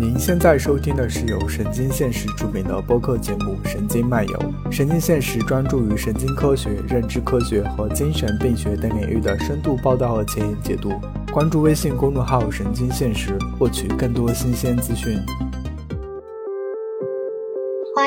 您现在收听的是由神经现实出品的播客节目《神经漫游》。神经现实专注于神经科学、认知科学和精神病学等领域的深度报道和前沿解读。关注微信公众号“神经现实”，获取更多新鲜资讯。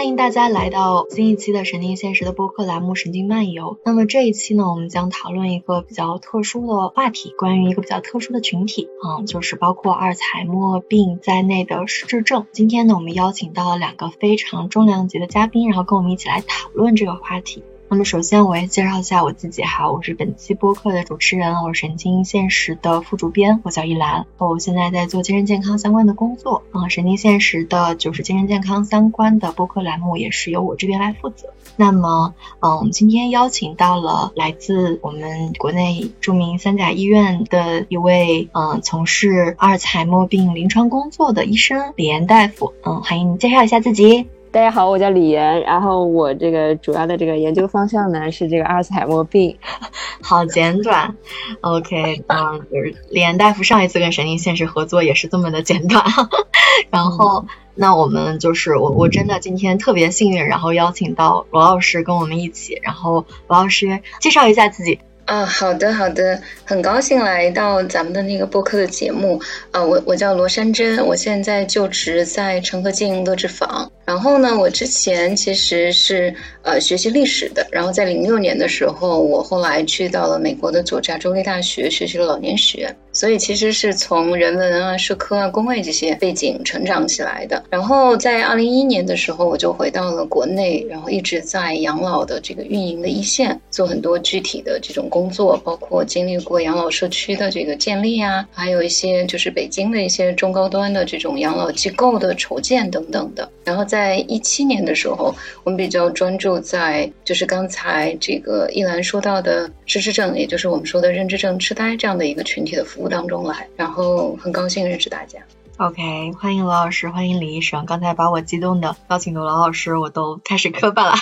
欢迎大家来到新一期的神经现实的播客栏目《神经漫游》。那么这一期呢，我们将讨论一个比较特殊的话题，关于一个比较特殊的群体，嗯，就是包括阿尔茨海默病在内的失智症。今天呢，我们邀请到了两个非常重量级的嘉宾，然后跟我们一起来讨论这个话题。那么首先我也介绍一下我自己哈，我是本期播客的主持人，我是神经现实的副主编，我叫依兰，我现在在做精神健康相关的工作，嗯，神经现实的就是精神健康相关的播客栏目也是由我这边来负责。那么，嗯，我们今天邀请到了来自我们国内著名三甲医院的一位，嗯，从事阿尔茨海默病临床工作的医生李岩大夫，嗯，欢迎你介绍一下自己。大家好，我叫李岩，然后我这个主要的这个研究方向呢是这个阿尔茨海默病，好简短，OK，嗯，就是李岩大夫上一次跟神经现实合作也是这么的简短，然后那我们就是我我真的今天特别幸运，然后邀请到罗老师跟我们一起，然后罗老师介绍一下自己。啊，好的好的，很高兴来到咱们的那个播客的节目。啊，我我叫罗山珍，我现在就职在成和静乐智坊。然后呢，我之前其实是呃学习历史的，然后在零六年的时候，我后来去到了美国的佐治亚州立大学学习了老年学，所以其实是从人文啊、社科啊、工位这些背景成长起来的。然后在二零一一年的时候，我就回到了国内，然后一直在养老的这个运营的一线，做很多具体的这种工作，包括经历过养老社区的这个建立啊，还有一些就是北京的一些中高端的这种养老机构的筹建等等的。然后在在一七年的时候，我们比较专注在就是刚才这个一兰说到的失智症，也就是我们说的认知症痴呆这样的一个群体的服务当中来。然后很高兴认识大家。OK，欢迎罗老师，欢迎李医生。刚才把我激动的邀请的罗老师，我都开始磕巴了。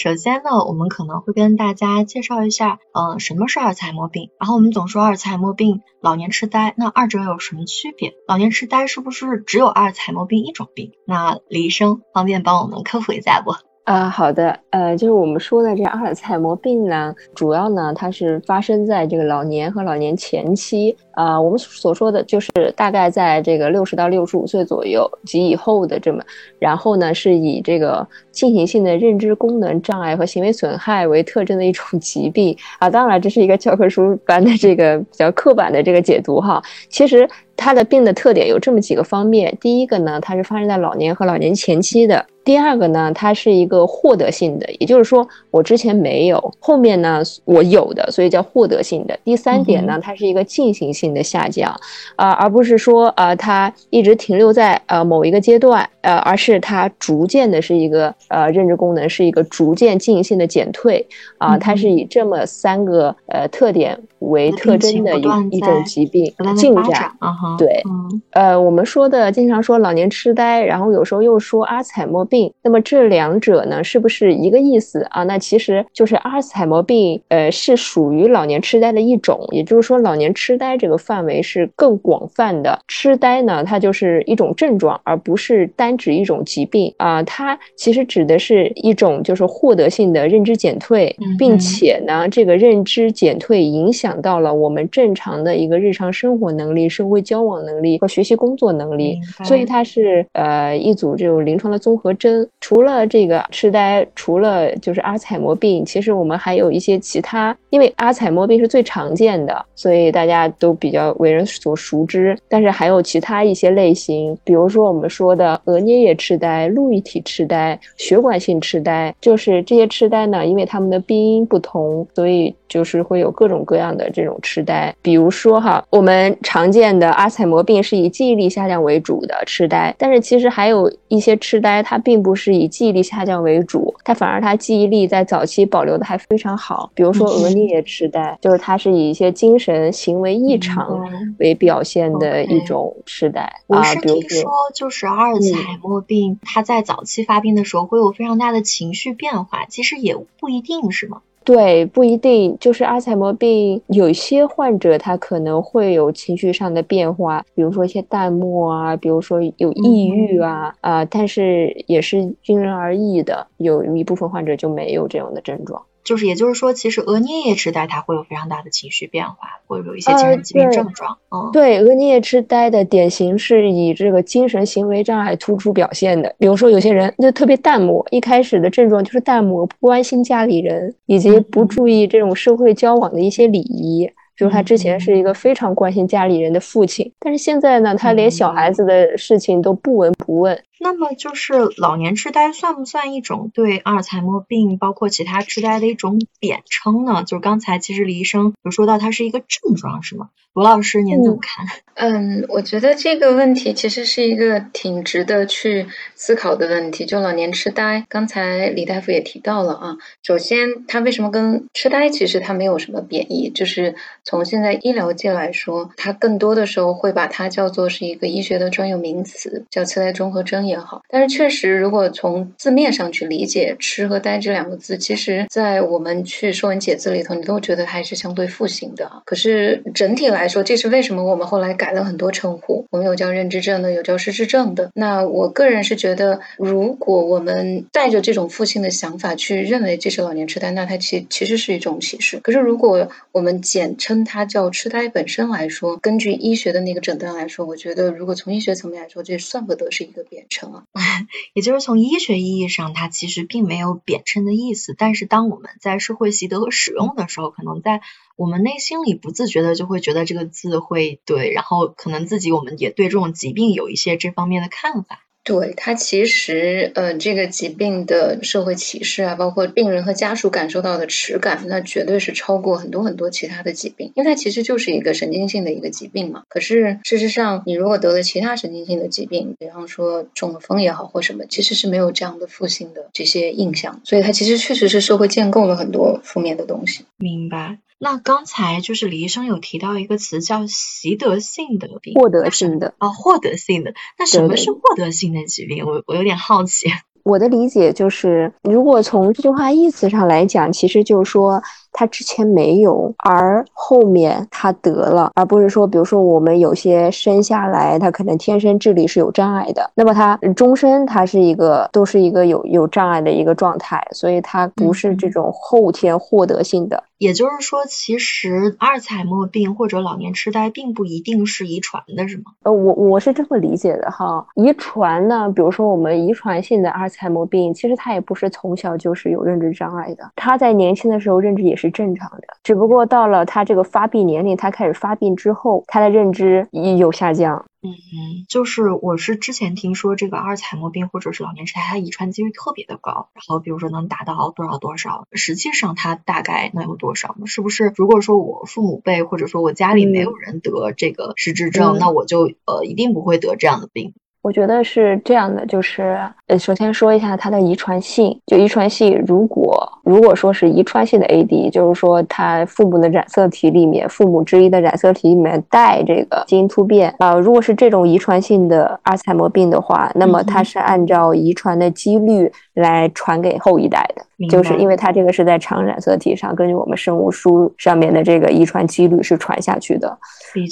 首先呢，我们可能会跟大家介绍一下，呃，什么是阿尔茨海默病。然后我们总说阿尔茨海默病、老年痴呆，那二者有什么区别？老年痴呆是不是只有阿尔茨海默病一种病？那李医生方便帮我们科普一下不？啊，好的，呃，就是我们说的这阿尔茨海默病呢，主要呢它是发生在这个老年和老年前期，啊，我们所说的就是大概在这个六十到六十五岁左右及以后的这么，然后呢是以这个进行性的认知功能障碍和行为损害为特征的一种 疾病啊，当然这是一个教科书般的这个比较刻板的这个解读哈，其实。它的病的特点有这么几个方面，第一个呢，它是发生在老年和老年前期的；第二个呢，它是一个获得性的，也就是说我之前没有，后面呢我有的，所以叫获得性的。第三点呢，它是一个进行性的下降，啊、呃，而不是说呃它一直停留在呃某一个阶段，呃，而是它逐渐的是一个呃认知功能是一个逐渐进行性的减退啊、呃，它是以这么三个呃特点为特征的一一种疾病进展。对，嗯、呃，我们说的经常说老年痴呆，然后有时候又说阿尔茨海默病，那么这两者呢，是不是一个意思啊？那其实就是阿尔茨海默病，呃，是属于老年痴呆的一种，也就是说，老年痴呆这个范围是更广泛的。痴呆呢，它就是一种症状，而不是单指一种疾病啊、呃。它其实指的是一种就是获得性的认知减退，并且呢，这个认知减退影响到了我们正常的一个日常生活能力、社会交往能力和学习工作能力，所以它是呃一组这种临床的综合真。除了这个痴呆，除了就是阿尔茨海默病，其实我们还有一些其他，因为阿尔茨海默病是最常见的，所以大家都比较为人所熟知。但是还有其他一些类型，比如说我们说的额颞叶痴呆、路易体痴呆、血管性痴呆，就是这些痴呆呢，因为它们的病因不同，所以就是会有各种各样的这种痴呆。比如说哈，我们常见的阿尔茨海默病是以记忆力下降为主的痴呆，但是其实还有一些痴呆，它并不是以记忆力下降为主，它反而它记忆力在早期保留的还非常好。比如说额颞痴呆，就是它是以一些精神行为异常为表现的一种痴呆啊。我是比如听说，就是阿尔茨海默病，它在早期发病的时候会有非常大的情绪变化，其实也不一定是吗？对，不一定。就是阿尔茨海默病，有些患者他可能会有情绪上的变化，比如说一些淡漠啊，比如说有抑郁啊啊，但是也是因人而异的，有一部分患者就没有这样的症状。就是，也就是说，其实额颞叶痴呆它会有非常大的情绪变化，会有一些精神疾病症状。嗯，对，额颞叶痴呆的典型是以这个精神行为障碍突出表现的。比如说，有些人就特别淡漠，一开始的症状就是淡漠，不关心家里人，以及不注意这种社会交往的一些礼仪。就是他之前是一个非常关心家里人的父亲，但是现在呢，他连小孩子的事情都不闻不问。那么，就是老年痴呆算不算一种对阿尔茨海默病，包括其他痴呆的一种贬称呢？就是刚才其实李医生有说到，它是一个症状，是吗？罗老师，您怎么看？嗯，我觉得这个问题其实是一个挺值得去思考的问题。就老年痴呆，刚才李大夫也提到了啊。首先，它为什么跟痴呆其实它没有什么贬义？就是从现在医疗界来说，它更多的时候会把它叫做是一个医学的专有名词，叫痴呆综合征也好。但是确实，如果从字面上去理解“痴”和“呆”这两个字，其实在我们去《说文解字》里头，你都觉得还是相对负性的。可是整体来，说这是为什么？我们后来改了很多称呼，我们有叫认知症的，有叫失智症的。那我个人是觉得，如果我们带着这种负性的想法去认为这是老年痴呆，那它其其实是一种歧视。可是如果我们简称它叫痴呆本身来说，根据医学的那个诊断来说，我觉得如果从医学层面来说，这算不得是一个贬称啊。也就是从医学意义上，它其实并没有贬称的意思。但是当我们在社会习得和使用的时候，可能在我们内心里不自觉的就会觉得这个字会对，然后可能自己我们也对这种疾病有一些这方面的看法。对它其实，呃，这个疾病的社会歧视啊，包括病人和家属感受到的耻感，那绝对是超过很多很多其他的疾病，因为它其实就是一个神经性的一个疾病嘛。可是事实上，你如果得了其他神经性的疾病，比方说中了风也好或什么，其实是没有这样的负性的这些印象，所以它其实确实是社会建构了很多负面的东西。明白。那刚才就是李医生有提到一个词叫习得性的病，获得性的啊，获得性的。那什么是获得性的疾病？我我有点好奇。我的理解就是，如果从这句话意思上来讲，其实就是说他之前没有，而后面他得了，而不是说，比如说我们有些生下来他可能天生智力是有障碍的，那么他终身他是一个都是一个有有障碍的一个状态，所以他不是这种后天获得性的。也就是说，其实阿尔茨海默病或者老年痴呆并不一定是遗传的，是吗？呃，我我是这么理解的哈。遗传呢，比如说我们遗传性的阿尔茨海默病，其实他也不是从小就是有认知障碍的，他在年轻的时候认知也是正常的，只不过到了他这个发病年龄，他开始发病之后，他的认知有下降。嗯嗯，就是我是之前听说这个阿尔茨海默病或者是老年痴呆，它遗传几率特别的高，然后比如说能达到多少多少，实际上它大概能有多少呢？是不是如果说我父母辈或者说我家里没有人得这个失智症，那我就呃一定不会得这样的病？我觉得是这样的，就是呃，首先说一下它的遗传性。就遗传性，如果如果说是遗传性的 AD，就是说他父母的染色体里面，父母之一的染色体里面带这个基因突变啊。如果是这种遗传性的阿尔茨海默病的话，那么它是按照遗传的几率来传给后一代的，就是因为它这个是在常染色体上，根据我们生物书上面的这个遗传几率是传下去的。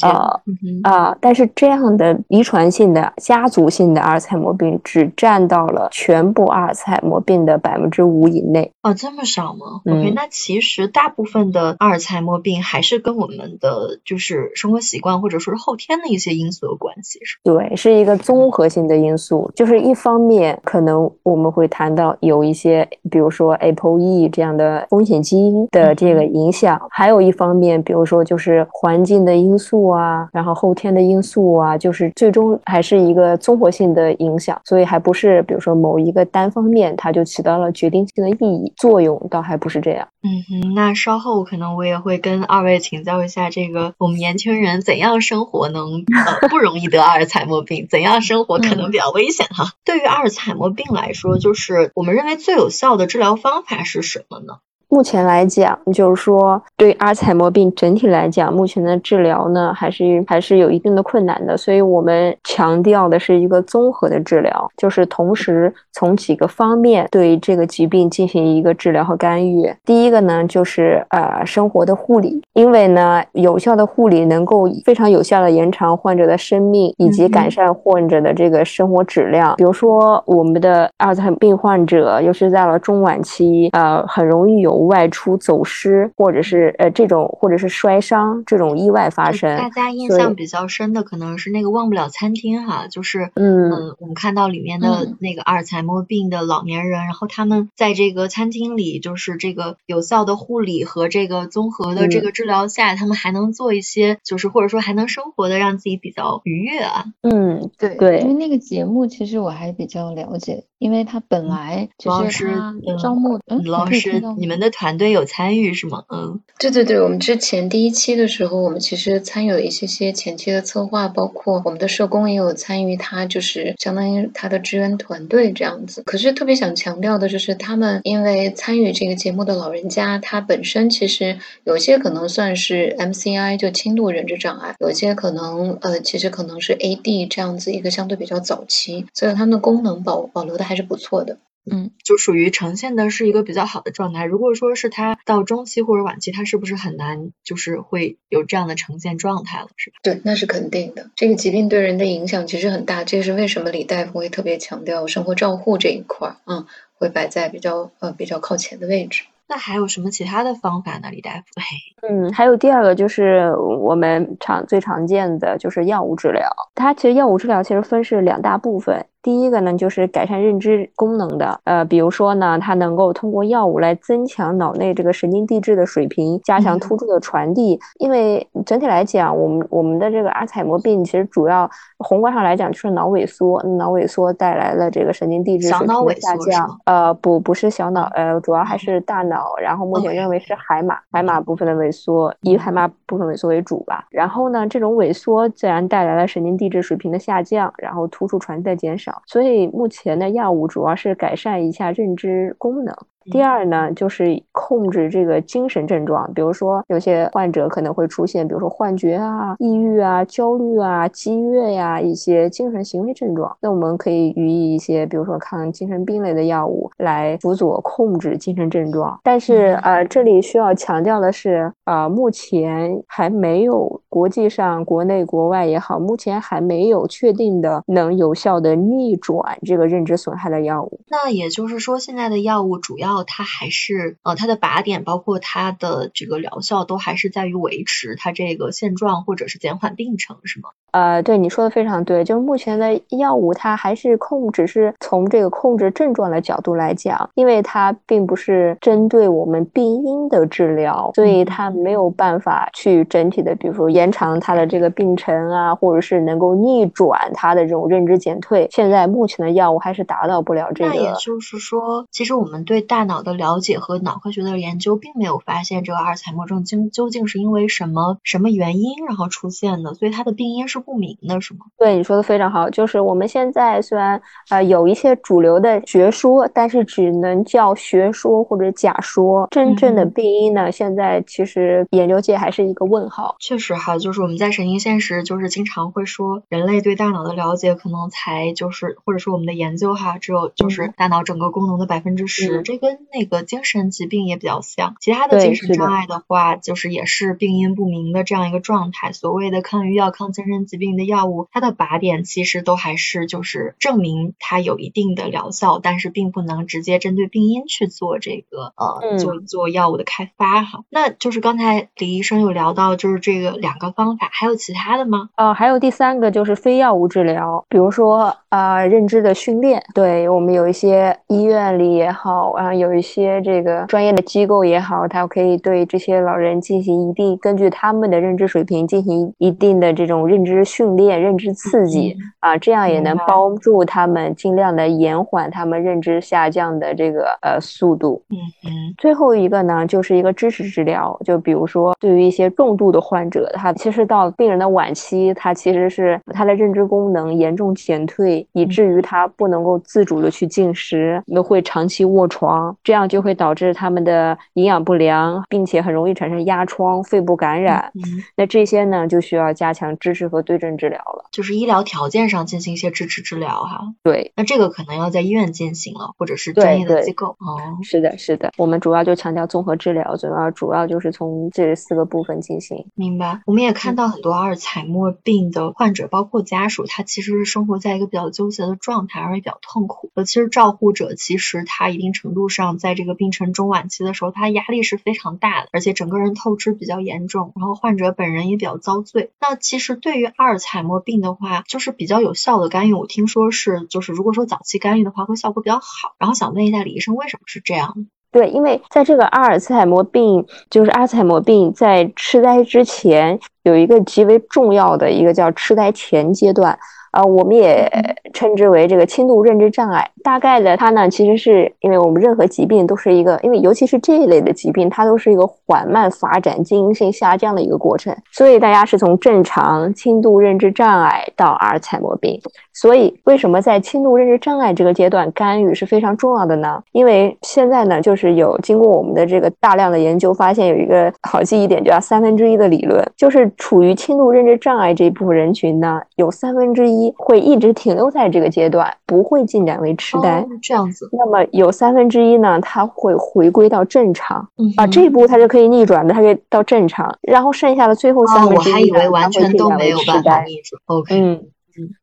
啊啊！但是这样的遗传性的家族性的阿尔茨海默病只占到了全部阿尔茨海默病的百分之五以内。哦，这么少吗？OK，那其实大部分的阿尔茨海默病还是跟我们的就是生活习惯或者说是后天的一些因素有关系，是对，是一个综合性的因素。就是一方面可能我们会谈到有一些，比如说 APOE 这样的风险基因的这个影响，还有一方面，比如说就是环境的因素。素啊，然后后天的因素啊，就是最终还是一个综合性的影响，所以还不是比如说某一个单方面它就起到了决定性的意义作用，倒还不是这样。嗯哼，那稍后可能我也会跟二位请教一下，这个我们年轻人怎样生活能呃不容易得阿尔茨海默病，怎样生活可能比较危险哈。对于阿尔茨海默病来说，就是我们认为最有效的治疗方法是什么呢？目前来讲，就是说，对阿尔茨海默病整体来讲，目前的治疗呢，还是还是有一定的困难的。所以我们强调的是一个综合的治疗，就是同时从几个方面对这个疾病进行一个治疗和干预。第一个呢，就是呃生活的护理，因为呢，有效的护理能够非常有效的延长患者的生命，以及改善患者的这个生活质量。比如说，我们的阿尔茨海默病患者，尤其在了中晚期，呃，很容易有外出走失，或者是呃，这种或者是摔伤这种意外发生，大家印象比较深的可能是那个忘不了餐厅哈，就是嗯，我们看到里面的那个阿尔茨海默病的老年人，然后他们在这个餐厅里，就是这个有效的护理和这个综合的这个治疗下，他们还能做一些，就是或者说还能生活的让自己比较愉悦啊。嗯，对对，因为那个节目其实我还比较了解，因为他本来就是他招募，嗯，老师，你们的团队有参与是吗？嗯。对对对，我们之前第一期的时候，我们其实参与了一些些前期的策划，包括我们的社工也有参与，他就是相当于他的支援团队这样子。可是特别想强调的就是，他们因为参与这个节目的老人家，他本身其实有些可能算是 MCI 就轻度认知障碍，有些可能呃其实可能是 AD 这样子一个相对比较早期，所以他们的功能保保留的还是不错的。嗯，就属于呈现的是一个比较好的状态。如果说是他到中期或者晚期，他是不是很难就是会有这样的呈现状态了？是吧？对，那是肯定的。这个疾病对人的影响其实很大，这是为什么李大夫会特别强调生活照护这一块，嗯，会摆在比较呃比较靠前的位置。那还有什么其他的方法呢，李大夫？嗯，还有第二个就是我们常最常见的就是药物治疗。它其实药物治疗其实分是两大部分。第一个呢，就是改善认知功能的，呃，比如说呢，它能够通过药物来增强脑内这个神经递质的水平，加强突触的传递。因为整体来讲，我们我们的这个阿尔茨海默病其实主要宏观上来讲就是脑萎缩，脑萎缩带来了这个神经递质水平的下降。呃，不，不是小脑，呃，主要还是大脑。然后目前认为是海马，海马部分的萎缩，以海马部分萎缩为主吧。然后呢，这种萎缩自然带来了神经递质水平的下降，然后突触传递的减少。所以目前的药物主要是改善一下认知功能。第二呢，就是控制这个精神症状，比如说有些患者可能会出现，比如说幻觉啊、抑郁啊、焦虑啊、激越呀一些精神行为症状。那我们可以予以一些，比如说抗精神病类的药物来辅佐控制精神症状。但是呃，这里需要强调的是，啊，目前还没有国际上、国内国外也好，目前还没有确定的能有效的逆转这个认知损害的药物。那也就是说，现在的药物主要。它还是呃，它的靶点包括它的这个疗效都还是在于维持它这个现状或者是减缓病程，是吗？呃，对你说的非常对，就是目前的药物它还是控制，是从这个控制症状的角度来讲，因为它并不是针对我们病因的治疗，所以它没有办法去整体的，比如说延长它的这个病程啊，或者是能够逆转它的这种认知减退。现在目前的药物还是达到不了这个。那也就是说，其实我们对大脑的了解和脑科学的研究，并没有发现这个阿尔茨海默症究究竟是因为什么什么原因然后出现的，所以它的病因是。不明的是吗？对，你说的非常好。就是我们现在虽然呃有一些主流的学说，但是只能叫学说或者假说。真正的病因呢，现在其实研究界还是一个问号。确实哈，就是我们在神经现实就是经常会说，人类对大脑的了解可能才就是或者说我们的研究哈，只有就是大脑整个功能的百分之十。这跟那个精神疾病也比较像。其他的精神障碍的话，就是也是病因不明的这样一个状态。所谓的抗抑郁药、抗精神疾病的药物，它的靶点其实都还是就是证明它有一定的疗效，但是并不能直接针对病因去做这个呃做做药物的开发哈。那就是刚才李医生有聊到，就是这个两个方法，还有其他的吗？呃，还有第三个就是非药物治疗，比如说啊认知的训练，对我们有一些医院里也好啊，有一些这个专业的机构也好，它可以对这些老人进行一定根据他们的认知水平进行一定的这种认知。知训练、认知刺激啊，这样也能帮助他们尽量的延缓他们认知下降的这个呃速度。嗯嗯。最后一个呢，就是一个支持治疗，就比如说对于一些重度的患者，他其实到病人的晚期，他其实是他的认知功能严重减退，以至于他不能够自主的去进食，又会长期卧床，这样就会导致他们的营养不良，并且很容易产生压疮、肺部感染。嗯那这些呢，就需要加强支持和对症治疗了，就是医疗条件上进行一些支持治疗哈。对，那这个可能要在医院进行了，或者是专业的机构。哦，是的，是的，我们主要就强调综合治疗，主要主要就是从这四个部分进行。明白。我们也看到很多阿尔茨海默病的患者，包括家属，他其实是生活在一个比较纠结的状态，而且比较痛苦。尤其是照护者，其实他一定程度上在这个病程中晚期的时候，他压力是非常大的，而且整个人透支比较严重，然后患者本人也比较遭罪。那其实对于阿尔茨海默病的话，就是比较有效的干预，我听说是，就是如果说早期干预的话，会效果比较好。然后想问一下李医生，为什么是这样？对，因为在这个阿尔茨海默病，就是阿尔茨海默病在痴呆之前，有一个极为重要的一个叫痴呆前阶段。啊，我们也称之为这个轻度认知障碍。大概的，它呢，其实是因为我们任何疾病都是一个，因为尤其是这一类的疾病，它都是一个缓慢发展、经营性下降的一个过程。所以大家是从正常轻度认知障碍到阿尔茨海默病。所以为什么在轻度认知障碍这个阶段干预是非常重要的呢？因为现在呢，就是有经过我们的这个大量的研究，发现有一个好记忆点，叫三分之一的理论，就是处于轻度认知障碍这一部分人群呢，有三分之一。会一直停留在这个阶段，不会进展为痴呆。这样子，那么有三分之一呢，它会回归到正常。啊，这一步它是可以逆转的，它可以到正常。然后剩下的最后三分之一，我还以为完全都没有办法逆转。OK，嗯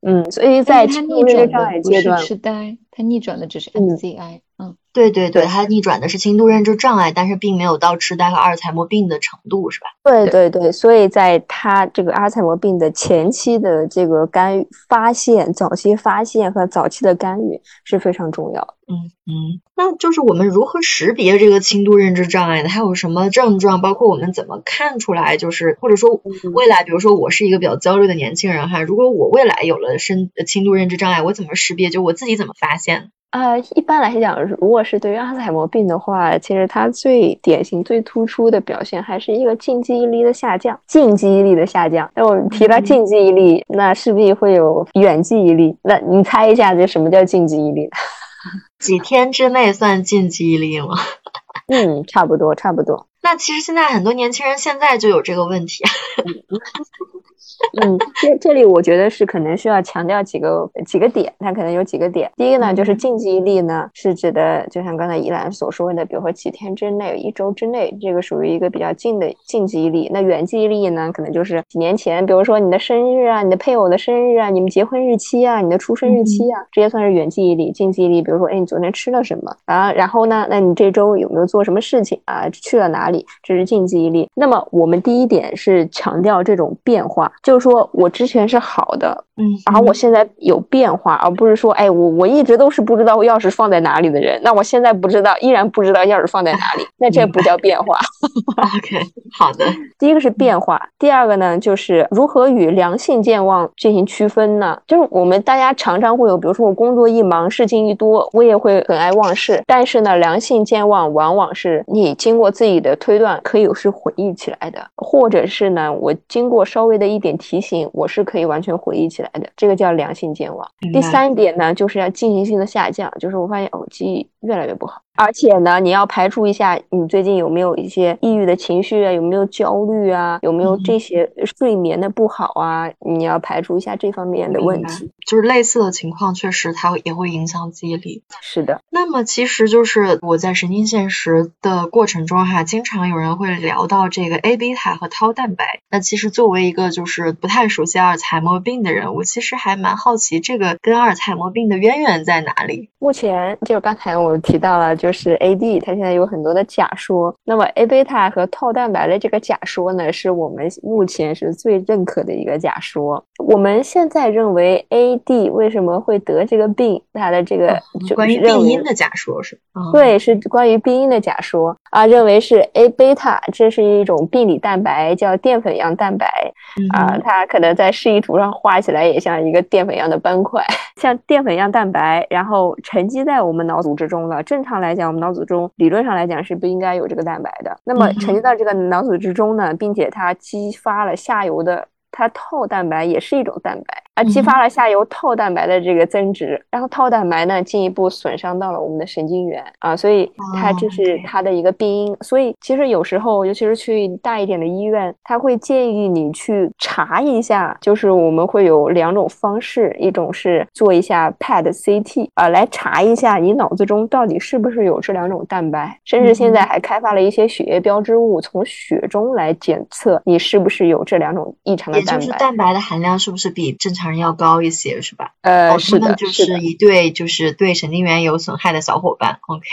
嗯嗯，所以在轻度认知障碍阶段，痴呆，它逆转的只是 MCI。嗯。对对对，它逆转的是轻度认知障碍，但是并没有到痴呆和阿尔茨海默病的程度，是吧？对对对，所以在它这个阿尔茨海默病的前期的这个干预、发现、早期发现和早期的干预是非常重要的。嗯嗯，那就是我们如何识别这个轻度认知障碍的？它有什么症状？包括我们怎么看出来？就是或者说未来，比如说我是一个比较焦虑的年轻人哈，如果我未来有了深轻度认知障碍，我怎么识别？就我自己怎么发现？呃，一般来讲，如果是对于阿尔茨海默病的话，其实它最典型、最突出的表现还是一个近记忆力的下降。近记忆力的下降，那我们提到近记忆力，那势必会有远记忆力。那你猜一下，这什么叫近记忆力？几天之内算近记忆力吗？嗯，差不多，差不多。那其实现在很多年轻人现在就有这个问题。嗯，这这里我觉得是可能需要强调几个几个点，它可能有几个点。第一个呢，就是近记忆力呢，是指的就像刚才依兰所说的，比如说几天之内、一周之内，这个属于一个比较近的近记忆力。那远记忆力呢，可能就是几年前，比如说你的生日啊、你的配偶的生日啊、你们结婚日期啊、你的出生日期啊，这些算是远记忆力。近记忆力，比如说，哎，你昨天吃了什么啊？然后呢，那你这周有没有做什么事情啊？去了哪里？这是近记忆力。那么我们第一点是强调这种变化，就是说我之前是好的，嗯，然后我现在有变化，而不是说，哎，我我一直都是不知道钥匙放在哪里的人，那我现在不知道，依然不知道钥匙放在哪里，那这不叫变化。OK，好的。第一个是变化，第二个呢，就是如何与良性健忘进行区分呢？就是我们大家常常会有，比如说我工作一忙，事情一多，我也会很爱忘事，但是呢，良性健忘往往是你经过自己的推断，可以是回忆起来的，或者是呢，我经过稍微的一点提醒。我是可以完全回忆起来的，这个叫良性健忘。第三点呢，就是要进行性的下降，就是我发现哦，记忆越来越不好。而且呢，你要排除一下，你最近有没有一些抑郁的情绪啊？有没有焦虑啊？有没有这些睡眠的不好啊？你要排除一下这方面的问题。就是类似的情况，确实它也会影响记忆力。是的。那么其实就是我在神经现实的过程中哈，经常有人会聊到这个 A 贝塔和 Tau 蛋白。那其实作为一个就是不太熟悉阿尔茨海默病的人，我其实还蛮好奇这个跟阿尔茨海默病的渊源在哪里。目前就刚才我提到了。就是 A D，它现在有很多的假说。那么 A 贝塔和套蛋白的这个假说呢，是我们目前是最认可的一个假说。我们现在认为 A D 为什么会得这个病，它的这个就关于病因的假说是对，是关于病因的假说啊，认为是 A 贝塔，这是一种病理蛋白，叫淀粉样蛋白啊，它可能在示意图上画起来也像一个淀粉样的斑块，像淀粉样蛋白，然后沉积在我们脑组织中了。正常来讲，我们脑组织中理论上来讲是不应该有这个蛋白的。那么沉积到这个脑组织中呢，并且它激发了下游的。它透蛋白也是一种蛋白。啊，激发了下游套蛋白的这个增殖，然后套蛋白呢进一步损伤到了我们的神经元啊，所以它这是它的一个病因。所以其实有时候，尤其是去大一点的医院，他会建议你去查一下，就是我们会有两种方式，一种是做一下 PET CT 啊，来查一下你脑子中到底是不是有这两种蛋白，甚至现在还开发了一些血液标志物，从血中来检测你是不是有这两种异常的蛋白，也就是蛋白的含量是不是比正常。常人要高一些是吧？呃，是的，就是一对就是对神经元有损害的小伙伴。OK，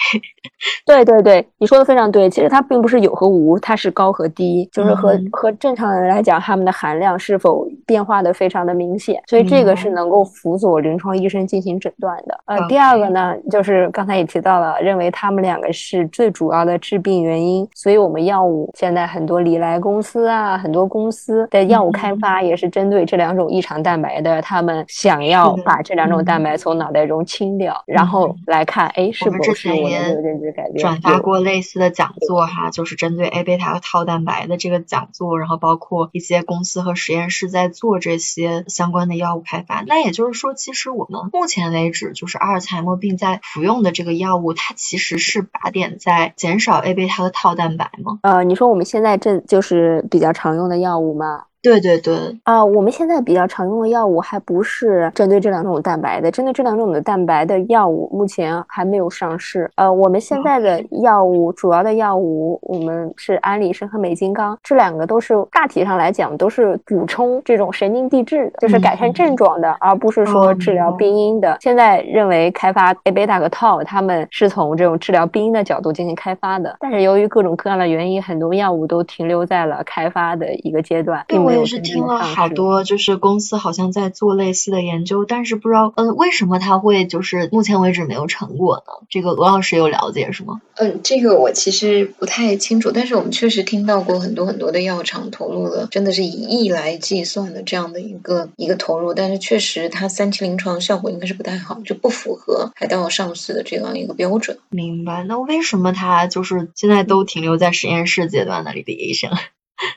对对对，你说的非常对。其实它并不是有和无，它是高和低，就是和和正常人来讲，它们的含量是否变化的非常的明显。所以这个是能够辅佐临床医生进行诊断的。呃，第二个呢，就是刚才也提到了，认为他们两个是最主要的致病原因。所以我们药物现在很多礼来公司啊，很多公司的药物开发也是针对这两种异常蛋白。的他们想要把这两种蛋白从脑袋中清掉，然后来看，哎，是不是我的认知改变？转发过类似的讲座哈，就是针对 A 贝塔和套蛋白的这个讲座，然后包括一些公司和实验室在做这些相关的药物开发。那也就是说，其实我们目前为止，就是阿尔茨海默病在服用的这个药物，它其实是靶点在减少 A 贝塔的套蛋白吗？呃，你说我们现在这就是比较常用的药物吗？对对对啊，我们现在比较常用的药物还不是针对这两种蛋白的，针对这两种的蛋白的药物目前还没有上市。呃，我们现在的药物主要的药物，我们是安利生和美金刚，这两个都是大体上来讲都是补充这种神经递质的，就是改善症状的，而不是说治疗病因的。现在认为开发 A 贝塔和套，他们是从这种治疗病因的角度进行开发的，但是由于各种各样的原因，很多药物都停留在了开发的一个阶段，并。我也是听了好多，就是公司好像在做类似的研究，但是不知道，嗯，为什么它会就是目前为止没有成果呢？这个罗老师有了解是吗？嗯，这个我其实不太清楚，但是我们确实听到过很多很多的药厂投入了，真的是以亿来计算的这样的一个一个投入，但是确实它三期临床效果应该是不太好，就不符合海盗上市的这样一个标准。明白？那为什么它就是现在都停留在实验室阶段呢？李医生？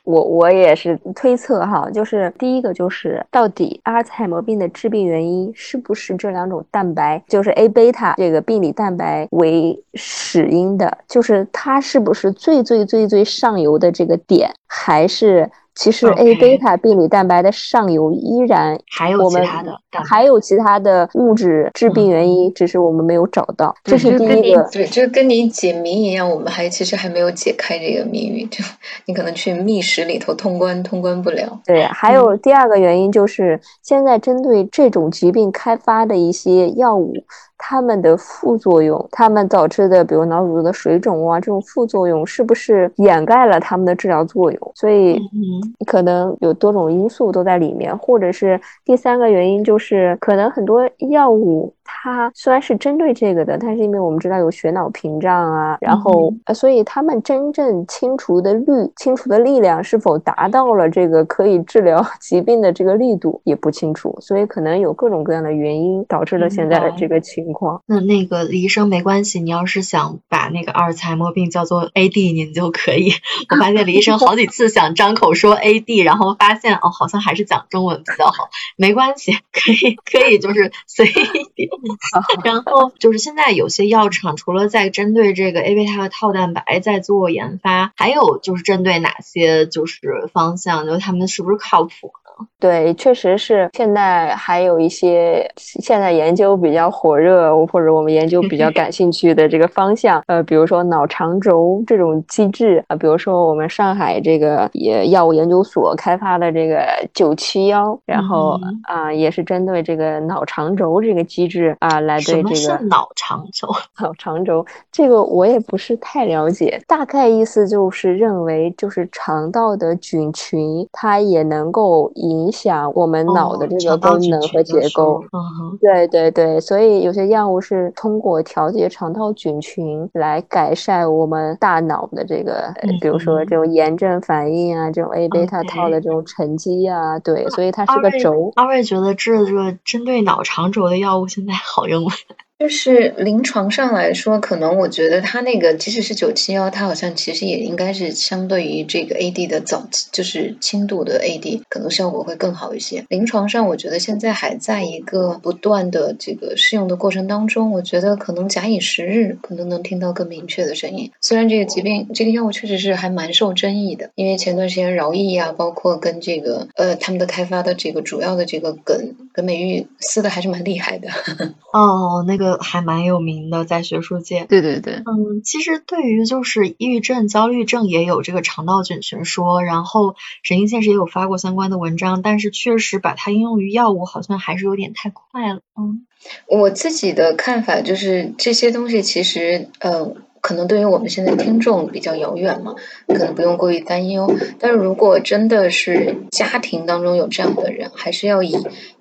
我我也是推测哈，就是第一个就是到底阿尔茨海默病的致病原因是不是这两种蛋白，就是 A 贝塔这个病理蛋白为始因的，就是它是不是最最最最上游的这个点，还是？其实 A 贝塔病理蛋白的上游依然还有其他的，还有其他的物质致病原因，只是我们没有找到。这是第一个，对，就是跟你解谜一样，我们还其实还没有解开这个谜语，就你可能去密室里头通关，通关不了。对，还有第二个原因就是现在针对这种疾病开发的一些药物。它们的副作用，它们导致的，比如脑组织的水肿啊，这种副作用是不是掩盖了它们的治疗作用？所以，可能有多种因素都在里面，或者是第三个原因就是，可能很多药物。它虽然是针对这个的，但是因为我们知道有血脑屏障啊，然后呃，所以他们真正清除的率、清除的力量是否达到了这个可以治疗 疾病的这个力度也不清楚，所以可能有各种各样的原因导致了现在的这个情况。那那个李医生没关系，你要是想把那个阿尔茨海默病叫做 AD，您就可以。我发现李医生好几次想张口说 AD，然后发现哦，好像还是讲中文比较好。没关系，可以可以，就是随意。然后就是现在有些药厂除了在针对这个 A 贝塔的套蛋白在做研发，还有就是针对哪些就是方向，就是他们是不是靠谱？对，确实是。现在还有一些现在研究比较火热，或者我们研究比较感兴趣的这个方向，呃，比如说脑肠轴这种机制啊，比如说我们上海这个也药物研究所开发的这个九七幺，然后啊，也是针对这个脑肠轴这个机制啊来对这个。脑肠轴？脑肠轴这个我也不是太了解，大概意思就是认为就是肠道的菌群它也能够。影响我们脑的这个功能和结构。嗯对对对，所以有些药物是通过调节肠道菌群来改善我们大脑的这个，比如说这种炎症反应啊，这种 A 贝塔套的这种沉积啊，对，所以它是个轴。二位觉得这个针对脑肠轴的药物现在好用吗？就是临床上来说，可能我觉得它那个即使是九七幺，它好像其实也应该是相对于这个 AD 的早期，就是轻度的 AD，可能效果会更好一些。临床上，我觉得现在还在一个不断的这个试用的过程当中。我觉得可能假以时日，可能能听到更明确的声音。虽然这个疾病，这个药物确实是还蛮受争议的，因为前段时间饶毅啊，包括跟这个呃他们的开发的这个主要的这个跟跟美玉撕的还是蛮厉害的。哦，那个。还蛮有名的，在学术界。对对对，嗯，其实对于就是抑郁症、焦虑症也有这个肠道菌群说，然后神经现实也有发过相关的文章，但是确实把它应用于药物，好像还是有点太快了。嗯，我自己的看法就是这些东西其实，呃。可能对于我们现在听众比较遥远嘛，可能不用过于担忧。但是如果真的是家庭当中有这样的人，还是要以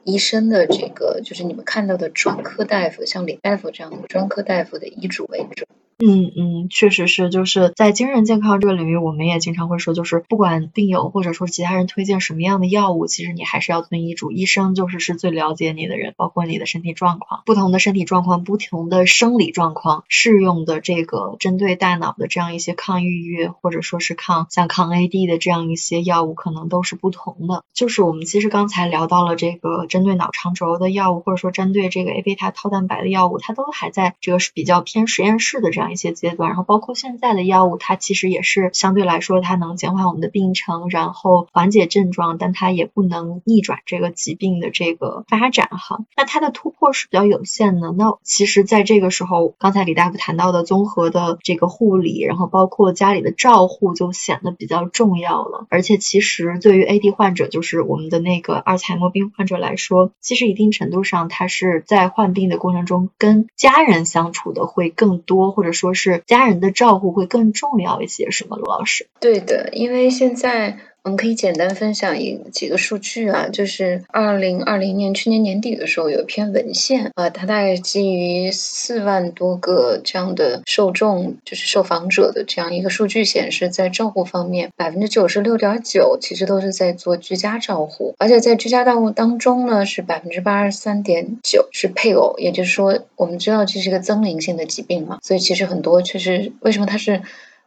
医生的这个，就是你们看到的专科大夫，像李大夫这样的专科大夫的医嘱为准。嗯嗯，确实是，就是在精神健康这个领域，我们也经常会说，就是不管病友或者说其他人推荐什么样的药物，其实你还是要遵医嘱。医生就是是最了解你的人，包括你的身体状况，不同的身体状况、不同的生理状况，适用的这个针对大脑的这样一些抗抑郁或者说是抗像抗 AD 的这样一些药物，可能都是不同的。就是我们其实刚才聊到了这个针对脑肠轴的药物，或者说针对这个 A 贝塔套蛋白的药物，它都还在这个是比较偏实验室的这样。一些阶段，然后包括现在的药物，它其实也是相对来说，它能减缓我们的病程，然后缓解症状，但它也不能逆转这个疾病的这个发展哈。那它的突破是比较有限的。那其实，在这个时候，刚才李大夫谈到的综合的这个护理，然后包括家里的照护，就显得比较重要了。而且，其实对于 AD 患者，就是我们的那个阿尔茨海默病患者来说，其实一定程度上，他是在患病的过程中跟家人相处的会更多，或者说。说是家人的照顾会更重要一些，是吗，卢老师？对的，因为现在。我们可以简单分享一几个数据啊，就是二零二零年去年年底的时候，有一篇文献啊，它大概基于四万多个这样的受众，就是受访者的这样一个数据显示，在照护方面，百分之九十六点九其实都是在做居家照护，而且在居家照护当中呢，是百分之八十三点九是配偶，也就是说，我们知道这是一个增龄性的疾病嘛，所以其实很多确实为什么它是。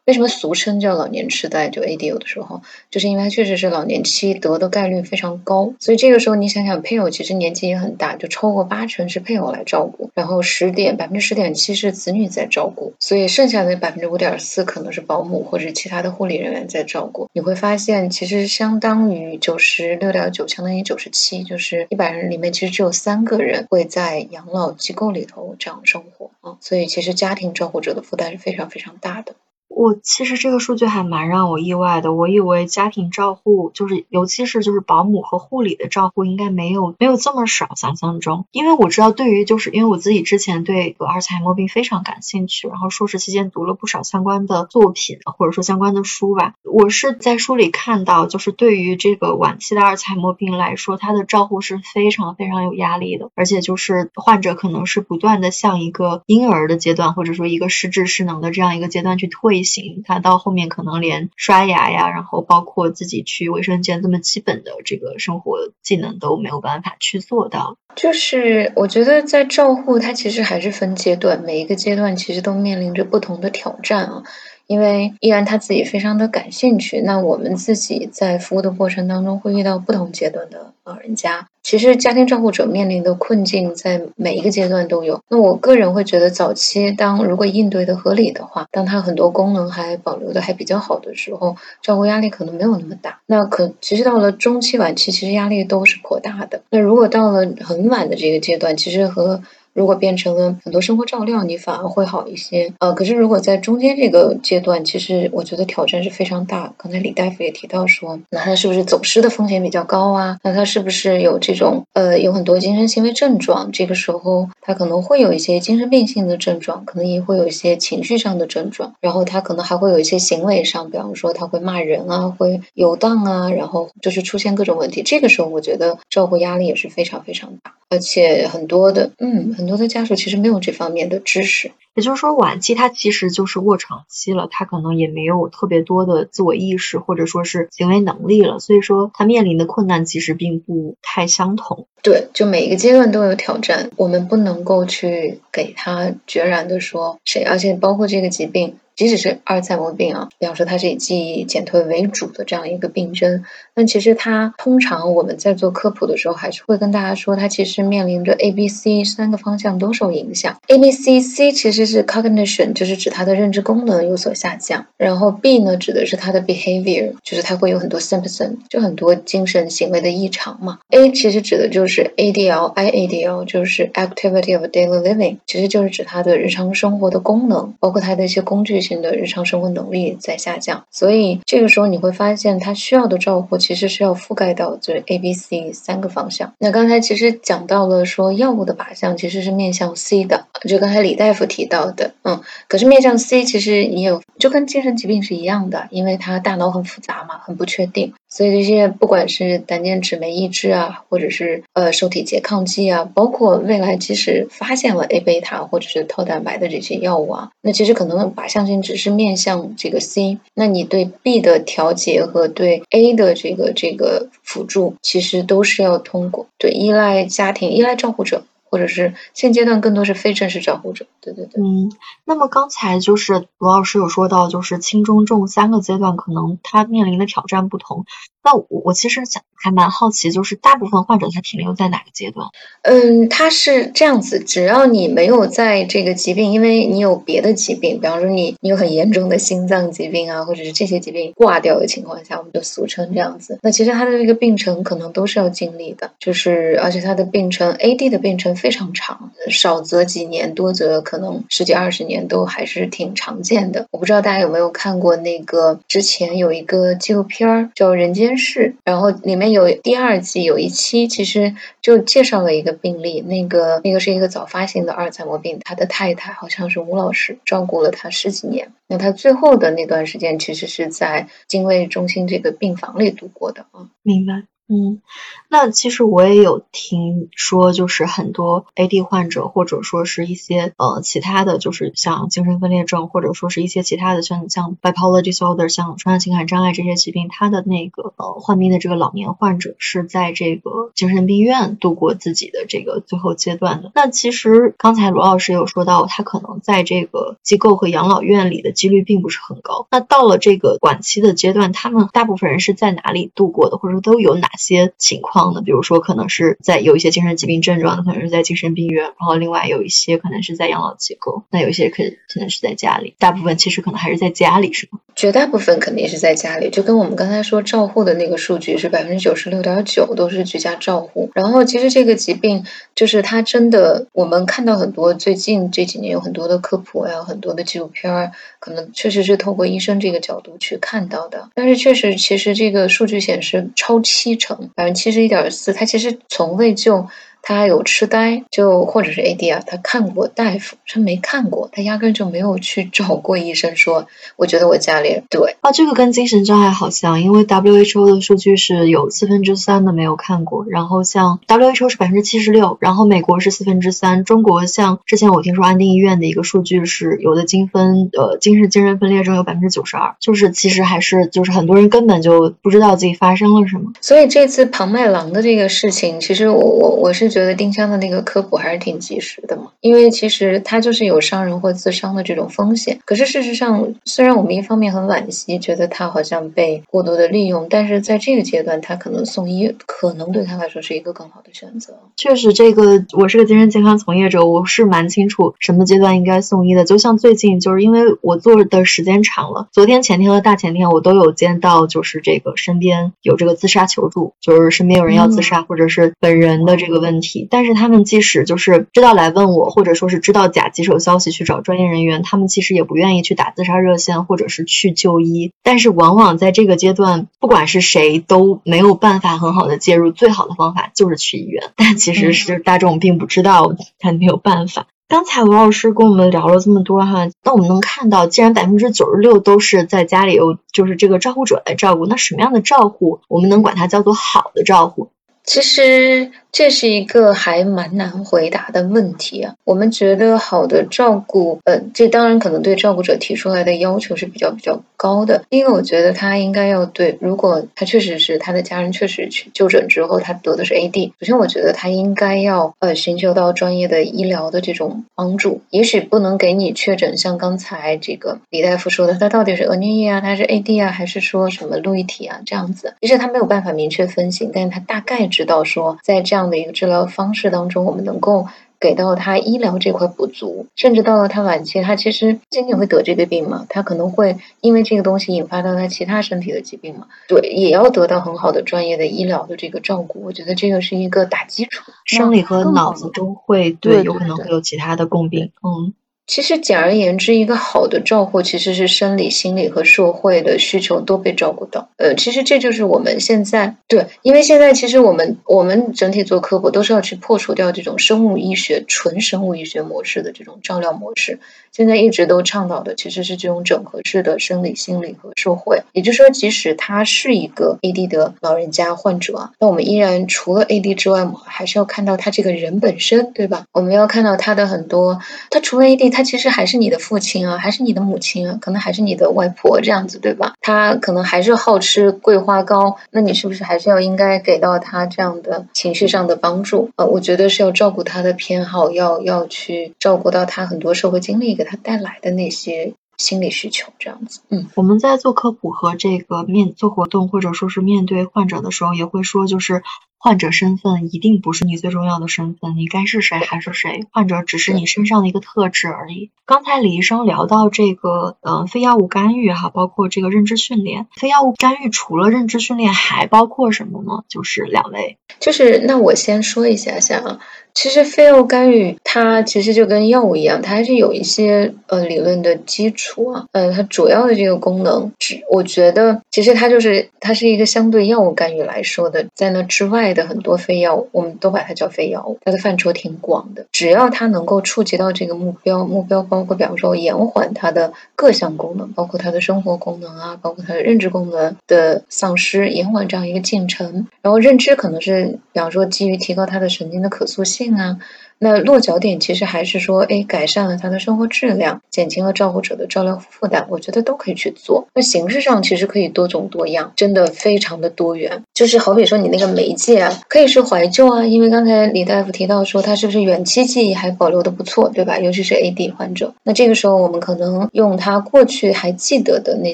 为什么俗称叫老年痴呆？就 AD 有的时候，就是因为它确实是老年期得的概率非常高。所以这个时候你想想，配偶其实年纪也很大，就超过八成是配偶来照顾，然后十点百分之十点七是子女在照顾，所以剩下的百分之五点四可能是保姆或者其他的护理人员在照顾。你会发现，其实相当于九十六点九，相当于九十七，就是一百人里面其实只有三个人会在养老机构里头这样生活啊。所以其实家庭照顾者的负担是非常非常大的。我其实这个数据还蛮让我意外的，我以为家庭照护就是，尤其是就是保姆和护理的照护应该没有没有这么少，想象中。因为我知道，对于就是因为我自己之前对阿尔茨海默病非常感兴趣，然后硕士期间读了不少相关的作品或者说相关的书吧。我是在书里看到，就是对于这个晚期的阿尔茨海默病来说，它的照护是非常非常有压力的，而且就是患者可能是不断的向一个婴儿的阶段，或者说一个失智失能的这样一个阶段去退。行，他到后面可能连刷牙呀，然后包括自己去卫生间这么基本的这个生活技能都没有办法去做到。就是我觉得在照护，它其实还是分阶段，每一个阶段其实都面临着不同的挑战啊。因为依然他自己非常的感兴趣，那我们自己在服务的过程当中会遇到不同阶段的老人家。其实家庭照顾者面临的困境在每一个阶段都有。那我个人会觉得，早期当如果应对的合理的话，当他很多功能还保留的还比较好的时候，照顾压力可能没有那么大。那可其实到了中期晚期，其实压力都是颇大的。那如果到了很晚的这个阶段，其实和如果变成了很多生活照料，你反而会好一些。呃，可是如果在中间这个阶段，其实我觉得挑战是非常大。刚才李大夫也提到说，那他是不是走失的风险比较高啊？那他是不是有这种呃有很多精神行为症状？这个时候他可能会有一些精神病性的症状，可能也会有一些情绪上的症状，然后他可能还会有一些行为上，比方说他会骂人啊，会游荡啊，然后就是出现各种问题。这个时候我觉得照顾压力也是非常非常大，而且很多的嗯很很多的家属其实没有这方面的知识。也就是说，晚期它其实就是卧床期了，他可能也没有特别多的自我意识或者说是行为能力了，所以说他面临的困难其实并不太相同。对，就每一个阶段都有挑战，我们不能够去给他决然的说谁，而且包括这个疾病。即使是阿尔茨海默病啊，比方说它是以记忆减退为主的这样一个病症，那其实它通常我们在做科普的时候，还是会跟大家说，它其实面临着 A、B、C 三个方向都受影响。A、B、C、C 其实是 cognition，就是指他的认知功能有所下降，然后 B 呢指的是他的 behavior，就是他会有很多 symptom，就很多精神行为的异常嘛。A 其实指的就是 ADL、IADL，就是 activity of daily living，其实就是指他的日常生活的功能，包括他的一些工具性。的日常生活能力在下降，所以这个时候你会发现他需要的照顾其实是要覆盖到这 A、B、C 三个方向。那刚才其实讲到了说药物的靶向其实是面向 C 的，就刚才李大夫提到的，嗯，可是面向 C 其实你有就跟精神疾病是一样的，因为它大脑很复杂嘛，很不确定。所以这些不管是胆碱酯酶抑制啊，或者是呃受体拮抗剂啊，包括未来即使发现了 A 贝塔或者是套蛋白的这些药物啊，那其实可能靶向性只是面向这个 C，那你对 B 的调节和对 A 的这个这个辅助，其实都是要通过对依赖家庭、依赖照顾者。或者是现阶段更多是非正式照护者，对对对。嗯，那么刚才就是罗老师有说到，就是轻中重三个阶段，可能他面临的挑战不同。那我我其实想还蛮好奇，就是大部分患者他停留在哪个阶段？嗯，他是这样子，只要你没有在这个疾病，因为你有别的疾病，比方说你你有很严重的心脏疾病啊，或者是这些疾病挂掉的情况下，我们就俗称这样子。那其实他的这个病程可能都是要经历的，就是而且他的病程 AD 的病程非常长，少则几年，多则可能十几二十年都还是挺常见的。我不知道大家有没有看过那个之前有一个纪录片儿叫《人间》。世，然后里面有第二季有一期，其实就介绍了一个病例，那个那个是一个早发性的阿尔茨海默病，他的太太好像是吴老师照顾了他十几年，那他最后的那段时间其实是在精卫中心这个病房里度过的啊，明白。嗯，那其实我也有听说，就是很多 AD 患者，或者说是一些呃其他的就是像精神分裂症，或者说是一些其他的像像 bipolar disorder，像双向情感障碍这些疾病，他的那个呃患病的这个老年患者是在这个精神病院度过自己的这个最后阶段的。那其实刚才罗老师有说到，他可能在这个机构和养老院里的几率并不是很高。那到了这个晚期的阶段，他们大部分人是在哪里度过的，或者说都有哪？些情况呢？比如说，可能是在有一些精神疾病症状的，可能是在精神病院；然后另外有一些可能是在养老机构，那有一些可可能是在家里。大部分其实可能还是在家里，是吗？绝大部分肯定是在家里，就跟我们刚才说照护的那个数据是百分之九十六点九都是居家照护。然后其实这个疾病就是它真的，我们看到很多最近这几年有很多的科普呀，很多的纪录片儿，可能确实是透过医生这个角度去看到的。但是确实，其实这个数据显示超七成。百分之七十一点四，它其实从未就。他有痴呆，就或者是 AD 啊，他看过大夫，他没看过，他压根就没有去找过医生说，我觉得我家里对啊，这个跟精神障碍好像，因为 WHO 的数据是有四分之三的没有看过，然后像 WHO 是百分之七十六，然后美国是四分之三，中国像之前我听说安定医院的一个数据是有的精分呃精神精神分裂症有百分之九十二，就是其实还是就是很多人根本就不知道自己发生了什么，所以这次庞麦郎的这个事情，其实我我我是。觉得丁香的那个科普还是挺及时的嘛，因为其实他就是有伤人或自伤的这种风险。可是事实上，虽然我们一方面很惋惜，觉得他好像被过度的利用，但是在这个阶段，他可能送医可能对他来说是一个更好的选择。确实，这个我是个精神健康从业者，我是蛮清楚什么阶段应该送医的。就像最近，就是因为我做的时间长了，昨天、前天和大前天我都有见到，就是这个身边有这个自杀求助，就是身边有人要自杀，或者是本人的这个问题。题，但是他们即使就是知道来问我，或者说是知道假棘手消息去找专业人员，他们其实也不愿意去打自杀热线或者是去就医。但是往往在这个阶段，不管是谁都没有办法很好的介入，最好的方法就是去医院。但其实是大众并不知道，他没有办法。刚才吴老师跟我们聊了这么多哈，那我们能看到，既然百分之九十六都是在家里有就是这个照顾者来照顾，那什么样的照顾我们能管它叫做好的照顾？其实。这是一个还蛮难回答的问题啊。我们觉得好的照顾，呃，这当然可能对照顾者提出来的要求是比较比较高的。因为我觉得他应该要对，如果他确实是他的家人确实去就诊之后他得的是 AD，首先我觉得他应该要呃寻求到专业的医疗的这种帮助。也许不能给你确诊，像刚才这个李大夫说的，他到底是额颞叶啊，他是 AD 啊，还是说什么路易体啊这样子？其实他没有办法明确分型，但是他大概知道说在这样。的一个治疗方式当中，我们能够给到他医疗这块补足，甚至到了他晚期，他其实仅仅会得这个病嘛？他可能会因为这个东西引发到他其他身体的疾病嘛？对，也要得到很好的专业的医疗的这个照顾。我觉得这个是一个打基础，生理和脑子都会对，有可能会有其他的共病。嗯。其实简而言之，一个好的照护其实是生理、心理和社会的需求都被照顾到。呃，其实这就是我们现在对，因为现在其实我们我们整体做科普都是要去破除掉这种生物医学纯生物医学模式的这种照料模式。现在一直都倡导的其实是这种整合式的生理、心理和社会。也就是说，即使他是一个 AD 的老人家患者，那我们依然除了 AD 之外，我们还是要看到他这个人本身，对吧？我们要看到他的很多，他除了 AD。他其实还是你的父亲啊，还是你的母亲啊，可能还是你的外婆这样子，对吧？他可能还是好吃桂花糕，那你是不是还是要应该给到他这样的情绪上的帮助啊？我觉得是要照顾他的偏好，要要去照顾到他很多社会经历给他带来的那些心理需求，这样子。嗯，我们在做科普和这个面做活动，或者说是面对患者的时候，也会说就是。患者身份一定不是你最重要的身份，你该是谁还是谁，患者只是你身上的一个特质而已。刚才李医生聊到这个，呃，非药物干预哈，包括这个认知训练。非药物干预除了认知训练，还包括什么呢？就是两类。就是那我先说一下下啊。其实非药干预它其实就跟药物一样，它还是有一些呃理论的基础啊。呃，它主要的这个功能，只我觉得其实它就是它是一个相对药物干预来说的，在那之外的很多非药物，我们都把它叫非药物，它的范畴挺广的。只要它能够触及到这个目标，目标包括比方说延缓它的各项功能，包括它的生活功能啊，包括它的认知功能的丧失，延缓这样一个进程。然后认知可能是比方说基于提高它的神经的可塑性。啊，那落脚点其实还是说，哎，改善了他的生活质量，减轻了照顾者的照料负担，我觉得都可以去做。那形式上其实可以多种多样，真的非常的多元。就是好比说你那个媒介啊，可以是怀旧啊，因为刚才李大夫提到说他是不是远期记忆还保留的不错，对吧？尤其是 AD 患者，那这个时候我们可能用他过去还记得的那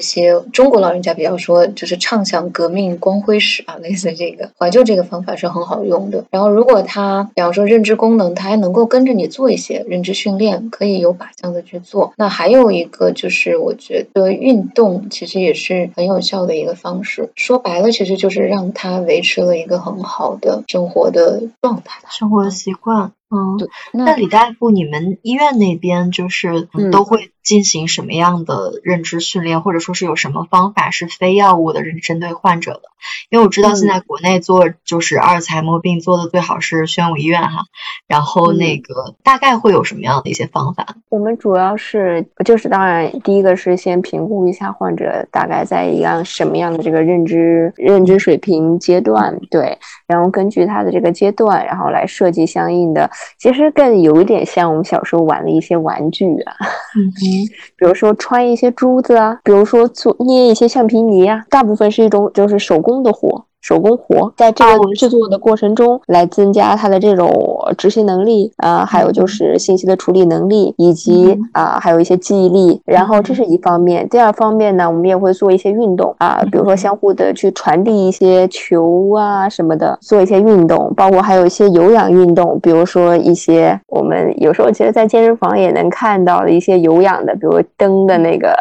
些中国老人家比较说，就是畅想革命光辉史啊，类似这个怀旧这个方法是很好用的。然后如果他比方说认知功能，他还能够跟着你做一些认知训练，可以有靶向的去做。那还有一个就是，我觉得运动其实也是很有效的一个方式。说白了，其实就是让他维持了一个很好的生活的状态、生活习惯。嗯，那李大夫，你们医院那边就是都会进行什么样的认知训练，或者说是有什么方法是非药物的针对患者的？因为我知道现在国内做就是阿尔茨海默病做的最好是宣武医院哈，然后那个大概会有什么样的一些方法？我们主要是就是当然第一个是先评估一下患者大概在一样什么样的这个认知认知水平阶段，对，然后根据他的这个阶段，然后来设计相应的。其实更有一点像我们小时候玩的一些玩具啊，嗯，比如说穿一些珠子啊，比如说做捏一些橡皮泥啊，大部分是一种就是手工的活。手工活，在这个制作的过程中，来增加他的这种执行能力啊，还有就是信息的处理能力，以及啊，还有一些记忆力。然后这是一方面，第二方面呢，我们也会做一些运动啊，比如说相互的去传递一些球啊什么的，做一些运动，包括还有一些有氧运动，比如说一些我们有时候其实，在健身房也能看到的一些有氧的，比如蹬的那个。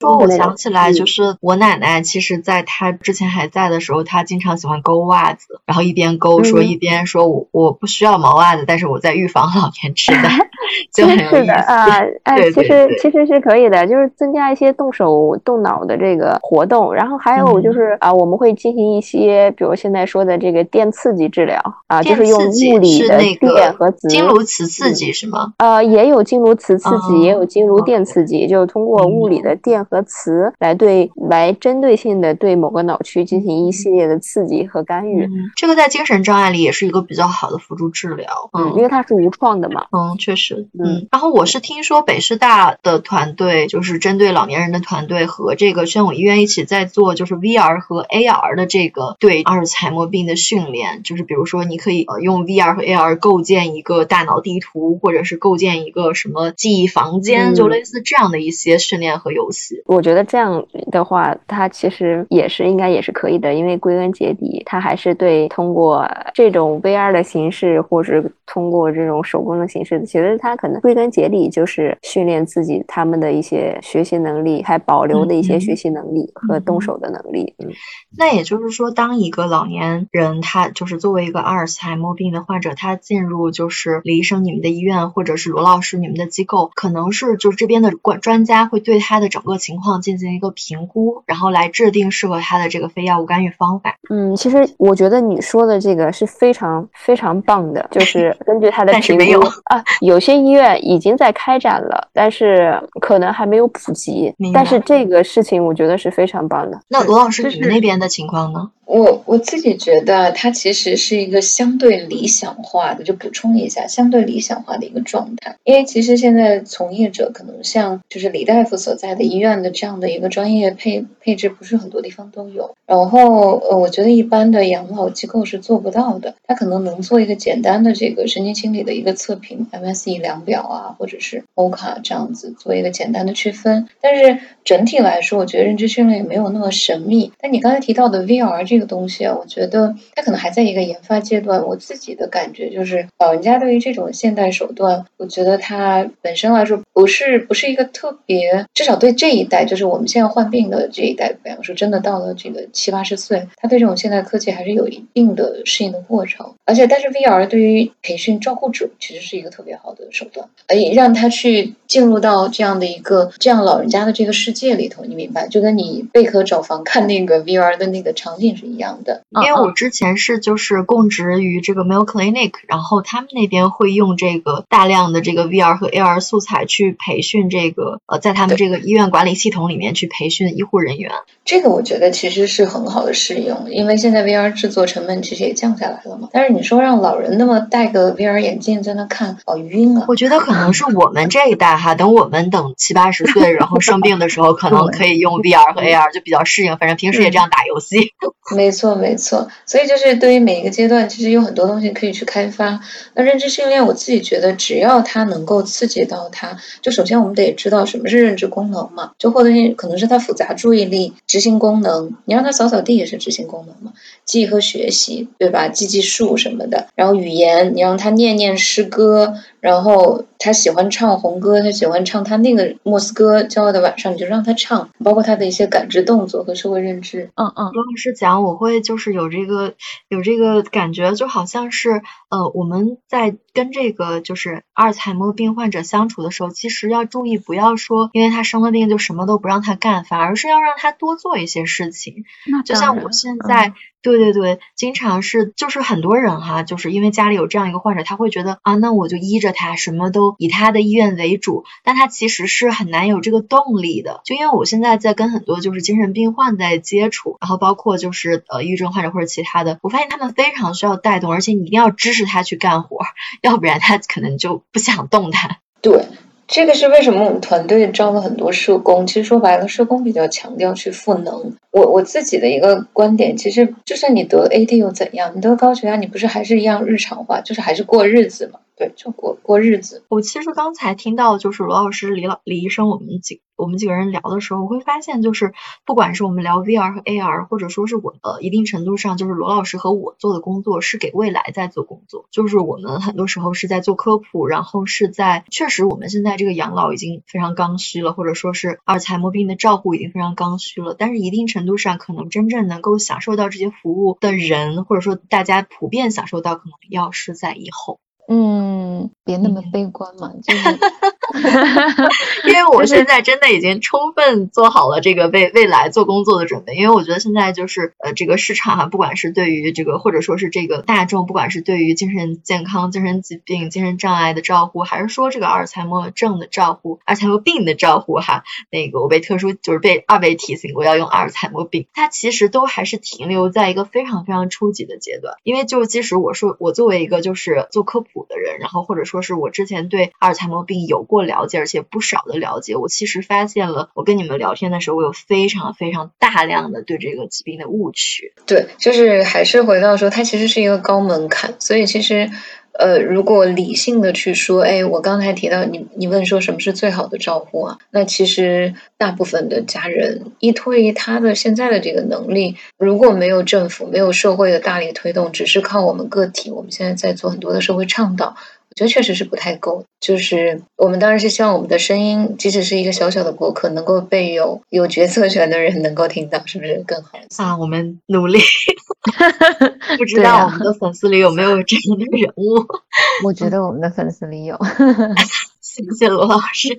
说，我想起来，就是我奶奶，其实在她之前还在的时候，她经常喜欢勾袜子，然后一边勾说一边说我我不需要毛袜子，但是我在预防老年痴呆，就很有意思啊。哎，其实其实是可以的，就是增加一些动手动脑的这个活动，然后还有就是啊，我们会进行一些，比如现在说的这个电刺激治疗啊，就是用物理的电和磁经颅磁刺激是吗？呃，也有经颅磁刺激，也有经颅电刺激，就是通过物理的电和磁来对来针对性的对某个脑区进行一系列的刺激和干预。这个在精神障碍里也是一个比较好的辅助治疗，嗯，因为它是无创的嘛。嗯，确实，嗯。然后我是听说北师大的团队就是针对老年人的团队和这个宣武医院一起在做，就是 VR 和 AR 的这个对阿尔茨海默病的训练，就是比如说你可以呃用 VR 和 AR 构建一个大脑地图，或者是构建一个什么记忆房间，就类似这样的一些训练和游戏。我觉得这样的话，它其实也是应该也是可以的，因为归根结底，它还是对通过这种 VR 的形式，或者通过这种手工的形式，其实它可能归根结底就是训练自己他们的一些学习能力，还保留的一些学习能力和动手的能力。嗯，那也就是说，当一个老年人他就是作为一个阿尔茨海默病的患者，他进入就是李医生你们的医院，或者是罗老师你们的机构，可能是就是这边的管专家会对他的整个情况进行一个评估，然后来制定适合他的这个非药物干预方法。嗯，其实我觉得你说的这个是非常非常棒的，就 是根据他的评估啊，有些医院已经在开展了，但是可能还没有普及。但是这个事情我觉得是非常棒的。那罗老师，你们那边的情况呢？我我自己觉得，它其实是一个相对理想化的，就补充一下，相对理想化的一个状态。因为其实现在从业者可能像就是李大夫所在的医院的这样的一个专业配配置，不是很多地方都有。然后呃，我觉得一般的养老机构是做不到的。他可能能做一个简单的这个神经清理的一个测评，MSE 量表啊，或者是 O 卡这样子做一个简单的区分。但是整体来说，我觉得认知训练也没有那么神秘。但你刚才提到的 VR 这个。东西啊，我觉得它可能还在一个研发阶段。我自己的感觉就是，老人家对于这种现代手段，我觉得它本身来说不是不是一个特别，至少对这一代，就是我们现在患病的这一代，比方说真的到了这个七八十岁，他对这种现代科技还是有一定的适应的过程。而且，但是 VR 对于培训照顾者其实是一个特别好的手段，而让他去进入到这样的一个这样老人家的这个世界里头，你明白？就跟你贝壳找房看那个 VR 的那个场景一样的。因为我之前是就是供职于这个 Mayo Clinic，然后他们那边会用这个大量的这个 VR 和 AR 素材去培训这个呃，在他们这个医院管理系统里面去培训医护人员。这个我觉得其实是很好的适用，因为现在 VR 制作成本其实也降下来了嘛。但是你说让老人那么戴个 VR 眼镜在那看，好晕啊！我觉得可能是我们这一代哈，等我们等七八十岁，然后生病的时候，可能可以用 VR 和 AR 就比较适应。反正平时也这样打游戏。没错，没错。所以就是对于每一个阶段，其实有很多东西可以去开发。那认知训练，我自己觉得，只要它能够刺激到他，就首先我们得知道什么是认知功能嘛，就或者可能是他复杂注意力。执行功能，你让他扫扫地也是执行功能嘛？记忆和学习，对吧？记记数什么的。然后语言，你让他念念诗歌。然后他喜欢唱红歌，他喜欢唱他那个莫斯科骄傲的晚上，你就让他唱，包括他的一些感知动作和社会认知。嗯嗯，罗老师讲，我会就是有这个有这个感觉，就好像是呃我们在跟这个就是阿尔茨海默病患者相处的时候，其实要注意不要说因为他生了病就什么都不让他干，反而是要让他多做一些事情。那就像我现在。对对对，经常是就是很多人哈，就是因为家里有这样一个患者，他会觉得啊，那我就依着他，什么都以他的意愿为主，但他其实是很难有这个动力的。就因为我现在在跟很多就是精神病患在接触，然后包括就是呃抑郁症患者或者其他的，我发现他们非常需要带动，而且你一定要支持他去干活，要不然他可能就不想动弹。对。这个是为什么我们团队招了很多社工？其实说白了，社工比较强调去赋能。我我自己的一个观点，其实就算你得了 AD 又怎样？你得高血压，你不是还是一样日常化，就是还是过日子嘛。就过过日子。我其实刚才听到就是罗老师、李老、李医生，我们几我们几个人聊的时候，我会发现就是不管是我们聊 VR 和 AR，或者说是我呃一定程度上就是罗老师和我做的工作是给未来在做工作，就是我们很多时候是在做科普，然后是在确实我们现在这个养老已经非常刚需了，或者说是阿尔茨海默病的照护已经非常刚需了，但是一定程度上可能真正能够享受到这些服务的人，或者说大家普遍享受到，可能要是在以后。嗯，别那么悲观嘛，就是，因为我现在真的已经充分做好了这个为未来做工作的准备，因为我觉得现在就是呃这个市场哈，不管是对于这个或者说是这个大众，不管是对于精神健康、精神疾病、精神障碍的照顾，还是说这个阿尔茨海默症的照顾、阿尔茨海默病的照顾哈，那个我被特殊就是被二位提醒过要用阿尔茨海默病，它其实都还是停留在一个非常非常初级的阶段，因为就即使我说我作为一个就是做科普。的人，然后或者说是我之前对阿尔茨海默病有过了解，而且不少的了解，我其实发现了，我跟你们聊天的时候，我有非常非常大量的对这个疾病的误区。对，就是还是回到说，它其实是一个高门槛，所以其实。呃，如果理性的去说，哎，我刚才提到你，你问说什么是最好的照顾啊？那其实大部分的家人依托于他的现在的这个能力，如果没有政府、没有社会的大力推动，只是靠我们个体，我们现在在做很多的社会倡导。我觉得确实是不太够，就是我们当然是希望我们的声音，即使是一个小小的博客，能够被有有决策权的人能够听到，是不是更好？啊，我们努力。不知道我们的粉丝里有没有这样的人物？我觉得我们的粉丝里有。谢谢罗老师。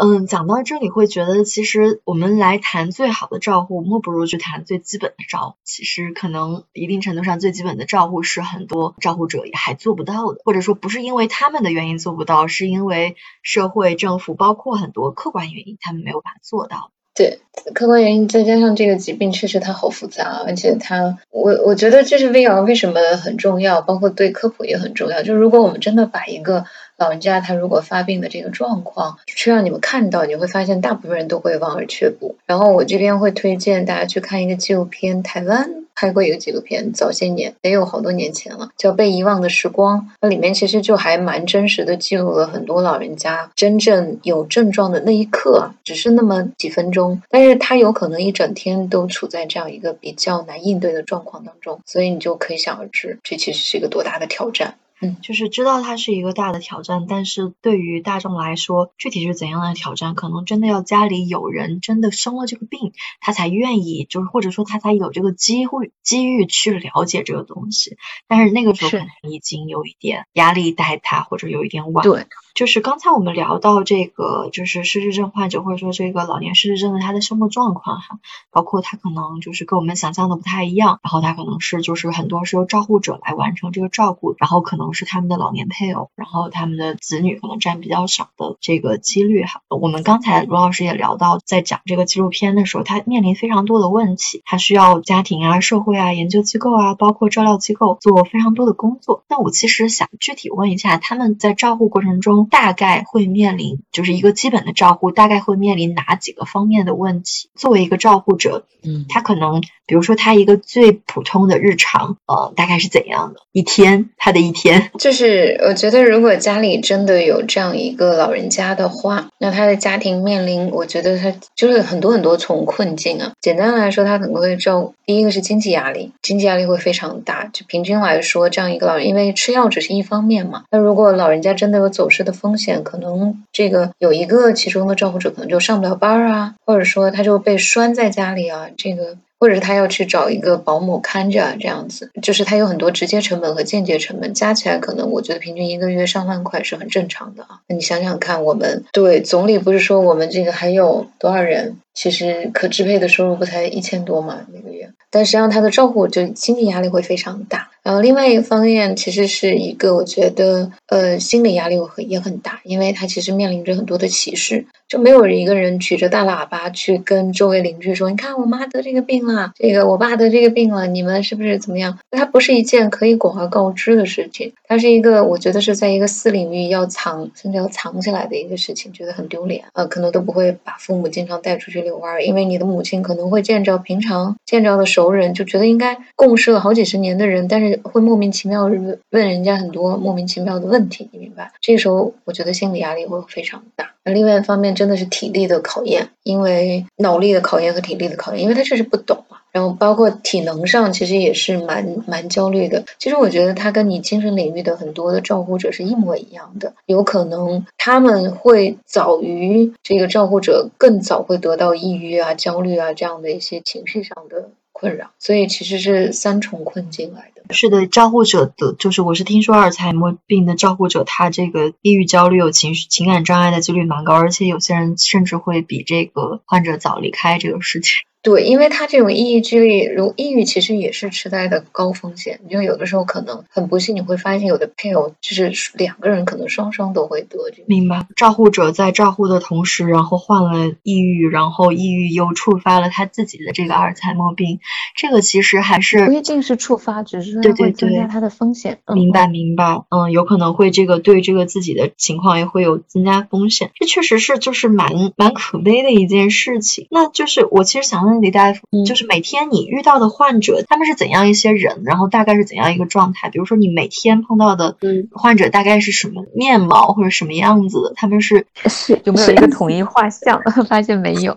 嗯，讲到这里会觉得，其实我们来谈最好的照护，莫不如去谈最基本的照护。其实可能一定程度上，最基本的照护是很多照护者也还做不到的，或者说不是因为他们的原因做不到，是因为社会、政府，包括很多客观原因，他们没有办法做到。对，客观原因再加上这个疾病确实它好复杂，而且它，我我觉得这是 VR 为什么很重要，包括对科普也很重要。就如果我们真的把一个老人家他如果发病的这个状况去让你们看到，你会发现大部分人都会望而却步。然后我这边会推荐大家去看一个纪录片，台湾。拍过一个纪录片，早些年也有好多年前了，叫《被遗忘的时光》。那里面其实就还蛮真实的，记录了很多老人家真正有症状的那一刻，只是那么几分钟，但是他有可能一整天都处在这样一个比较难应对的状况当中，所以你就可以想而知，这其实是一个多大的挑战。嗯，就是知道它是一个大的挑战，但是对于大众来说，具体是怎样的挑战，可能真的要家里有人真的生了这个病，他才愿意，就是或者说他才有这个机会机遇去了解这个东西。但是那个时候可能已经有一点压力带他，或者有一点晚。对，就是刚才我们聊到这个，就是失智症患者或者说这个老年失智症的他的生活状况哈，包括他可能就是跟我们想象的不太一样，然后他可能是就是很多是由照护者来完成这个照顾，然后可能。是他们的老年配偶，然后他们的子女可能占比较少的这个几率哈。我们刚才罗老师也聊到，在讲这个纪录片的时候，他面临非常多的问题，他需要家庭啊、社会啊、研究机构啊，包括照料机构做非常多的工作。那我其实想具体问一下，他们在照顾过程中大概会面临，就是一个基本的照护，大概会面临哪几个方面的问题？作为一个照护者，嗯，他可能。比如说他一个最普通的日常，呃，大概是怎样的一天？他的一天 就是我觉得，如果家里真的有这样一个老人家的话，那他的家庭面临，我觉得他就是很多很多重困境啊。简单来说，他可能会照第一个是经济压力，经济压力会非常大。就平均来说，这样一个老人，因为吃药只是一方面嘛，那如果老人家真的有走失的风险，可能这个有一个其中的照顾者可能就上不了班啊，或者说他就被拴在家里啊，这个。或者是他要去找一个保姆看着，这样子，就是他有很多直接成本和间接成本，加起来可能我觉得平均一个月上万块是很正常的啊。你想想看，我们对总理不是说我们这个还有多少人？其实可支配的收入不才一千多嘛每个月，但实际上他的照顾就经济压力会非常大。然后另外一个方面，其实是一个我觉得呃心理压力会也很大，因为他其实面临着很多的歧视。就没有一个人举着大喇叭去跟周围邻居说：“你看我妈得这个病了，这个我爸得这个病了，你们是不是怎么样？”它不是一件可以广而告之的事情，它是一个我觉得是在一个私领域要藏甚至要藏起来的一个事情，觉得很丢脸呃，可能都不会把父母经常带出去遛弯，因为你的母亲可能会见着平常见着的熟人，就觉得应该共事了好几十年的人，但是会莫名其妙问问人家很多莫名其妙的问题，你明白？这时候我觉得心理压力会非常大。那另外一方面真的是体力的考验，因为脑力的考验和体力的考验，因为他确实不懂嘛。然后包括体能上，其实也是蛮蛮焦虑的。其实我觉得他跟你精神领域的很多的照护者是一模一样的，有可能他们会早于这个照护者更早会得到抑郁啊、焦虑啊这样的一些情绪上的困扰，所以其实是三重困境来的。是的，照护者的，就是我是听说阿尔茨海默病的照护者，他这个抑郁、焦虑、有情绪、情感障碍的几率蛮高，而且有些人甚至会比这个患者早离开这个世界。对，因为他这种抑郁如抑郁其实也是痴呆的高风险。就有的时候可能很不幸，你会发现有的配偶就是两个人可能双双都会得。明白。照护者在照护的同时，然后患了抑郁，然后抑郁又触发了他自己的这个阿尔茨海默病，这个其实还是不一定是触发，只是会增加他的风险。明白，明白。嗯，有可能会这个对这个自己的情况也会有增加风险。这确实是就是蛮蛮可悲的一件事情。那就是我其实想问。李大夫，就是每天你遇到的患者，他们是怎样一些人？然后大概是怎样一个状态？比如说你每天碰到的患者大概是什么面貌或者什么样子的？他们是是有没有一个统一画像？发现没有，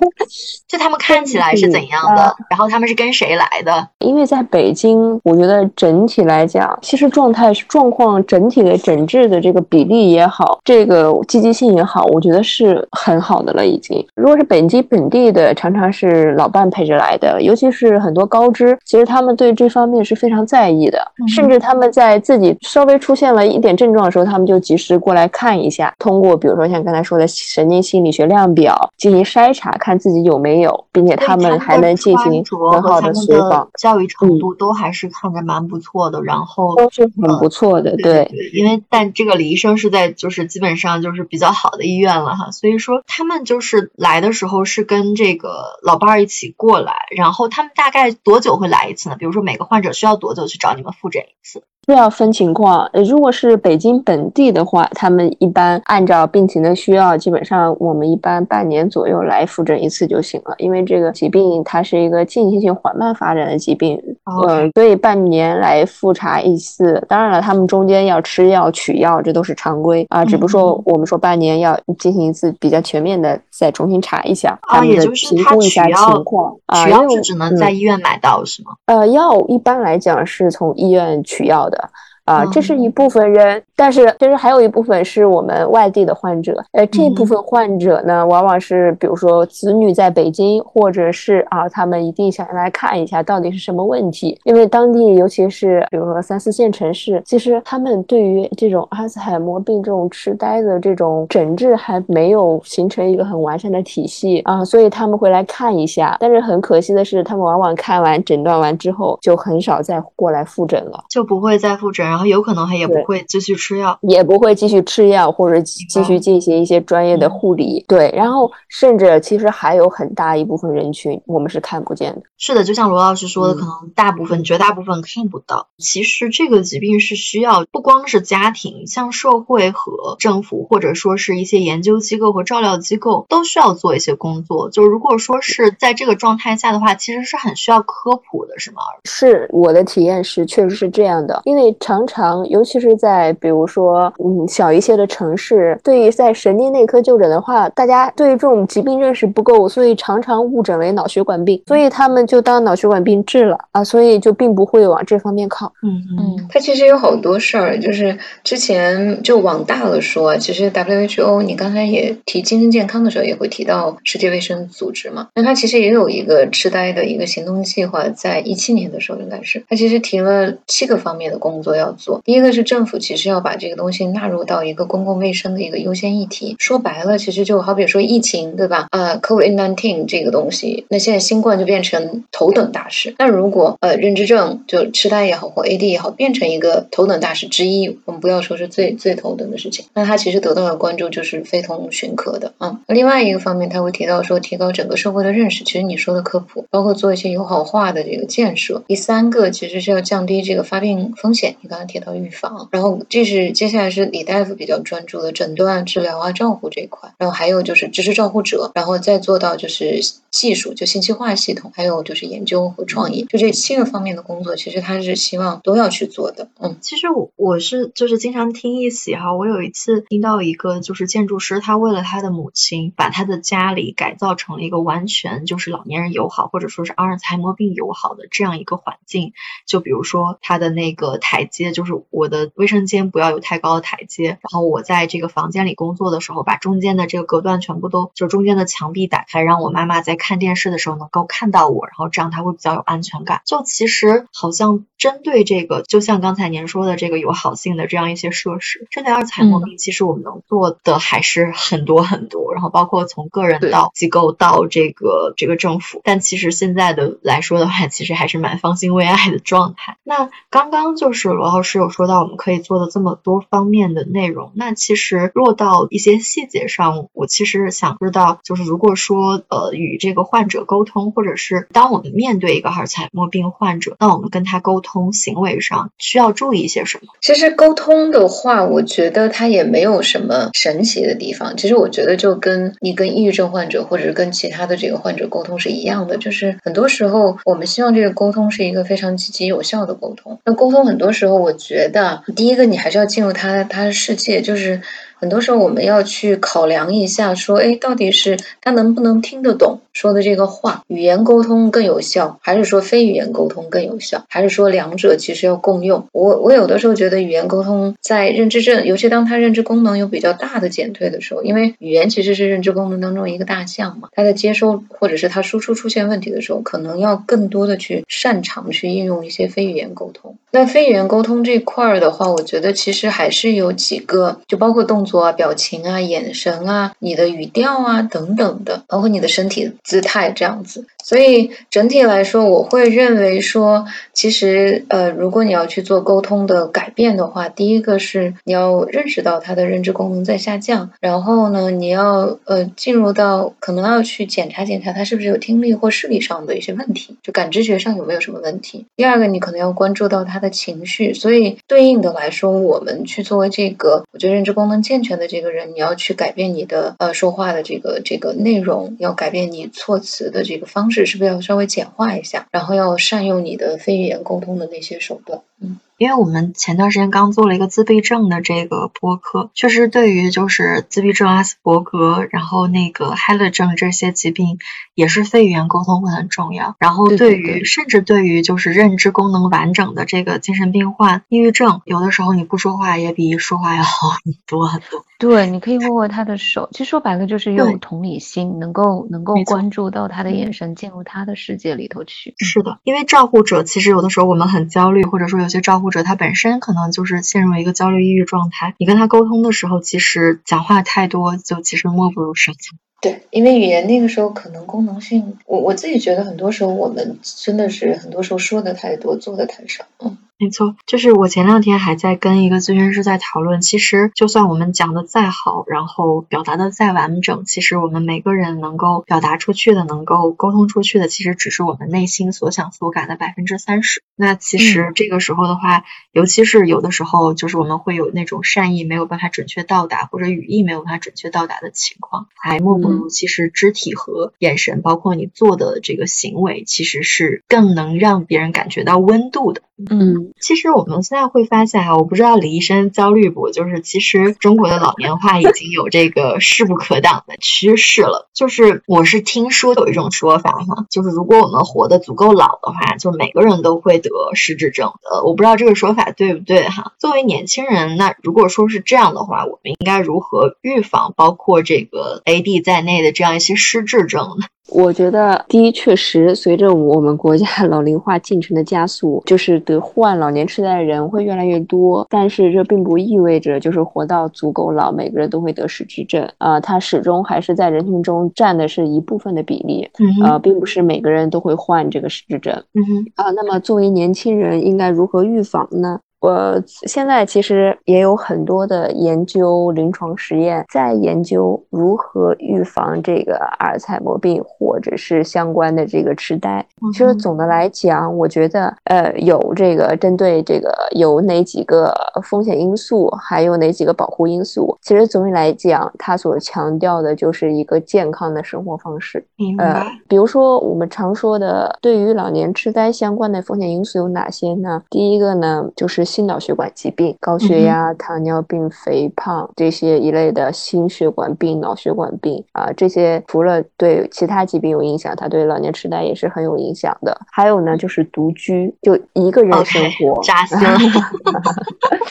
就他们看起来是怎样的？然后他们是跟谁来的？因为在北京，我觉得整体来讲，其实状态状况整体的诊治的这个比例也好，这个积极性也好，我觉得是很好的了。已经，如果是北京本地的，常常是。是老伴陪着来的，尤其是很多高知，其实他们对这方面是非常在意的，甚至他们在自己稍微出现了一点症状的时候，他们就及时过来看一下，通过比如说像刚才说的神经心理学量表进行筛查，看自己有没有，并且他们还能进行很好的随访，教育程度都还是看着蛮不错的，然后都是很不错的，对，因为但这个李医生是在就是基本上就是比较好的医院了哈，所以说他们就是来的时候是跟这个老。伴儿一起过来，然后他们大概多久会来一次呢？比如说每个患者需要多久去找你们复诊一次？这要分情况，如果是北京本地的话，他们一般按照病情的需要，基本上我们一般半年左右来复诊一次就行了。因为这个疾病它是一个进行性缓慢发展的疾病，嗯，所以半年来复查一次。当然了，他们中间要吃药取药，这都是常规啊。只不过说我们说半年要进行一次比较全面的再重新查一下他们的评估一下情况啊。取药是只能在医院买到是吗？呃，药一般来讲是从医院取药的。的。啊，这是一部分人。但是其实还有一部分是我们外地的患者，呃，这部分患者呢，往往是比如说子女在北京，或者是啊，他们一定想来看一下到底是什么问题，因为当地尤其是比如说三四线城市，其实他们对于这种阿兹海默病这种痴呆的这种诊治还没有形成一个很完善的体系啊，所以他们会来看一下。但是很可惜的是，他们往往看完诊断完之后，就很少再过来复诊了，就不会再复诊，然后有可能他也不会继续。吃药也不会继续吃药，或者继续进行一些专业的护理。对，然后甚至其实还有很大一部分人群我们是看不见的。是的，就像罗老师说的，可能大部分、绝大部分看不到。其实这个疾病是需要不光是家庭，像社会和政府，或者说是一些研究机构和照料机构，都需要做一些工作。就如果说是在这个状态下的话，其实是很需要科普的，是吗？是我的体验是，确实是这样的。因为常常，尤其是在比如。说，嗯，小一些的城市，对于在神经内科就诊的话，大家对于这种疾病认识不够，所以常常误诊为脑血管病，所以他们就当脑血管病治了啊，所以就并不会往这方面靠。嗯嗯，它其实有好多事儿，就是之前就往大了说，其实 WHO，你刚才也提精神健康的时候，也会提到世界卫生组织嘛，那它其实也有一个痴呆的一个行动计划，在一七年的时候应该是，它其实提了七个方面的工作要做。第一个是政府其实要把这个东西纳入到一个公共卫生的一个优先议题。说白了，其实就好比说疫情，对吧？呃，COVID-19 这个东西，那现在新冠就变成头等大事。那如果呃认知症就痴呆也好或 AD 也好，变成一个头等大事之一，我们不要说是最最头等的事情，那它其实得到的关注就是非同寻可的啊。另外一个方面，他会提到说提高整个社会的认识，其实你说的科普，包括做一些友好化的这个建设。第三个其实是要降低这个发病风险，你刚提到预防，然后这是接下来是李大夫比较专注的诊断、治疗啊、照护这一块，然后还有就是支持照护者，然后再做到就是技术，就信息化系统，还有就是研究和创意，就这七个方面的工作，其实他是希望都要去做的。嗯，其实我我是就是经常听一喜哈，我有一次听到一个就是建筑师，他为了他的母亲，把他的家里改造成了一个完全就是老年人友好，或者说是阿尔茨海默病友好的这样一个环境。就比如说他的那个台阶，就是我的卫生间不要有太高的台阶，然后我在这个房间里工作的时候，把中间的这个隔断全部都就中间的墙壁打开，让我妈妈在看电视的时候能够看到我，然后这样她会比较有安全感。就其实好像针对这个，就像刚才您说的这个友好性的这样一些设施，针对阿尔茨海默病，其实我们能做的还是很多很多，然后包括从个人到机构到这个这个政府，但其实现在的来说的话，其实还是蛮方兴未艾的状态。那刚刚就是罗老师是有说到我们可以做的这么多方面的内容，那其实落到一些细节上，我其实想知道，就是如果说呃与这个患者沟通，或者是当我们面对一个阿尔茨海默病患者，那我们跟他沟通行为上需要注意一些什么？其实沟通的话，我觉得它也没有什么神奇的地方。其实我觉得就跟你跟抑郁症患者或者是跟其他的这个患者沟通是一样的，就是很多时候我们希望这个沟通是一个非常积极有效的沟通。那沟通很多时候，我觉得第一个你还是要进入他他的世界，就是很多时候我们要去考量一下，说哎，到底是他能不能听得懂。说的这个话，语言沟通更有效，还是说非语言沟通更有效，还是说两者其实要共用？我我有的时候觉得语言沟通在认知症，尤其当他认知功能有比较大的减退的时候，因为语言其实是认知功能当中一个大项嘛，它的接收或者是它输出出现问题的时候，可能要更多的去擅长去应用一些非语言沟通。那非语言沟通这块儿的话，我觉得其实还是有几个，就包括动作啊、表情啊、眼神啊、你的语调啊等等的，包括你的身体。姿态这样子，所以整体来说，我会认为说，其实呃，如果你要去做沟通的改变的话，第一个是你要认识到他的认知功能在下降，然后呢，你要呃进入到可能要去检查检查他是不是有听力或视力上的一些问题，就感知觉上有没有什么问题。第二个，你可能要关注到他的情绪，所以对应的来说，我们去作为这个我觉得认知功能健全的这个人，你要去改变你的呃说话的这个这个内容，要改变你。措辞的这个方式是不是要稍微简化一下？然后要善用你的非语言沟通的那些手段，嗯。因为我们前段时间刚做了一个自闭症的这个播客，确实对于就是自闭症、阿斯伯格，然后那个海勒症这些疾病，也是非语言沟通会很重要。然后对于甚至对于就是认知功能完整的这个精神病患、抑郁症，有的时候你不说话也比说话要好 很多很多。对，你可以握握他的手，其实说白了就是用同理心，能够能够关注到他的眼神，进入他的世界里头去。是的，因为照护者其实有的时候我们很焦虑，或者说有些照护。或者他本身可能就是陷入一个焦虑抑郁状态，你跟他沟通的时候，其实讲话太多，就其实莫不如少讲。对，因为语言那个时候可能功能性，我我自己觉得很多时候我们真的是很多时候说的太多，做的太少。嗯。没错，就是我前两天还在跟一个咨询师在讨论，其实就算我们讲的再好，然后表达的再完整，其实我们每个人能够表达出去的，能够沟通出去的，其实只是我们内心所想所感的百分之三十。那其实这个时候的话，尤其是有的时候，就是我们会有那种善意没有办法准确到达，或者语义没有办法准确到达的情况，还莫不如其实肢体和眼神，包括你做的这个行为，其实是更能让别人感觉到温度的。嗯，其实我们现在会发现哈，我不知道李医生焦虑不？就是其实中国的老年化已经有这个势不可挡的趋势了。就是我是听说有一种说法哈，就是如果我们活得足够老的话，就每个人都会得失智症。呃，我不知道这个说法对不对哈。作为年轻人，那如果说是这样的话，我们应该如何预防包括这个 AD 在内的这样一些失智症呢？我觉得第一，确实随着我们国家 老龄化进程的加速，就是得患老年痴呆的人会越来越多。但是这并不意味着就是活到足够老，每个人都会得失智症啊。它始终还是在人群中占的是一部分的比例，呃，并不是每个人都会患这个失智症。嗯哼啊，那么作为年轻人，应该如何预防呢？我现在其实也有很多的研究、临床实验，在研究如何预防这个阿尔茨海默病或者是相关的这个痴呆。其实总的来讲，我觉得呃有这个针对这个有哪几个风险因素，还有哪几个保护因素。其实总体来讲，它所强调的就是一个健康的生活方式。呃，比如说我们常说的，对于老年痴呆相关的风险因素有哪些呢？第一个呢，就是心脑血管疾病，高血压、糖尿病、肥胖这些一类的心血管病、脑血管病啊，这些除了对其他疾病有影响，它对老年痴呆也是很有影响的。还有呢，就是独居，就一个人生活，扎心。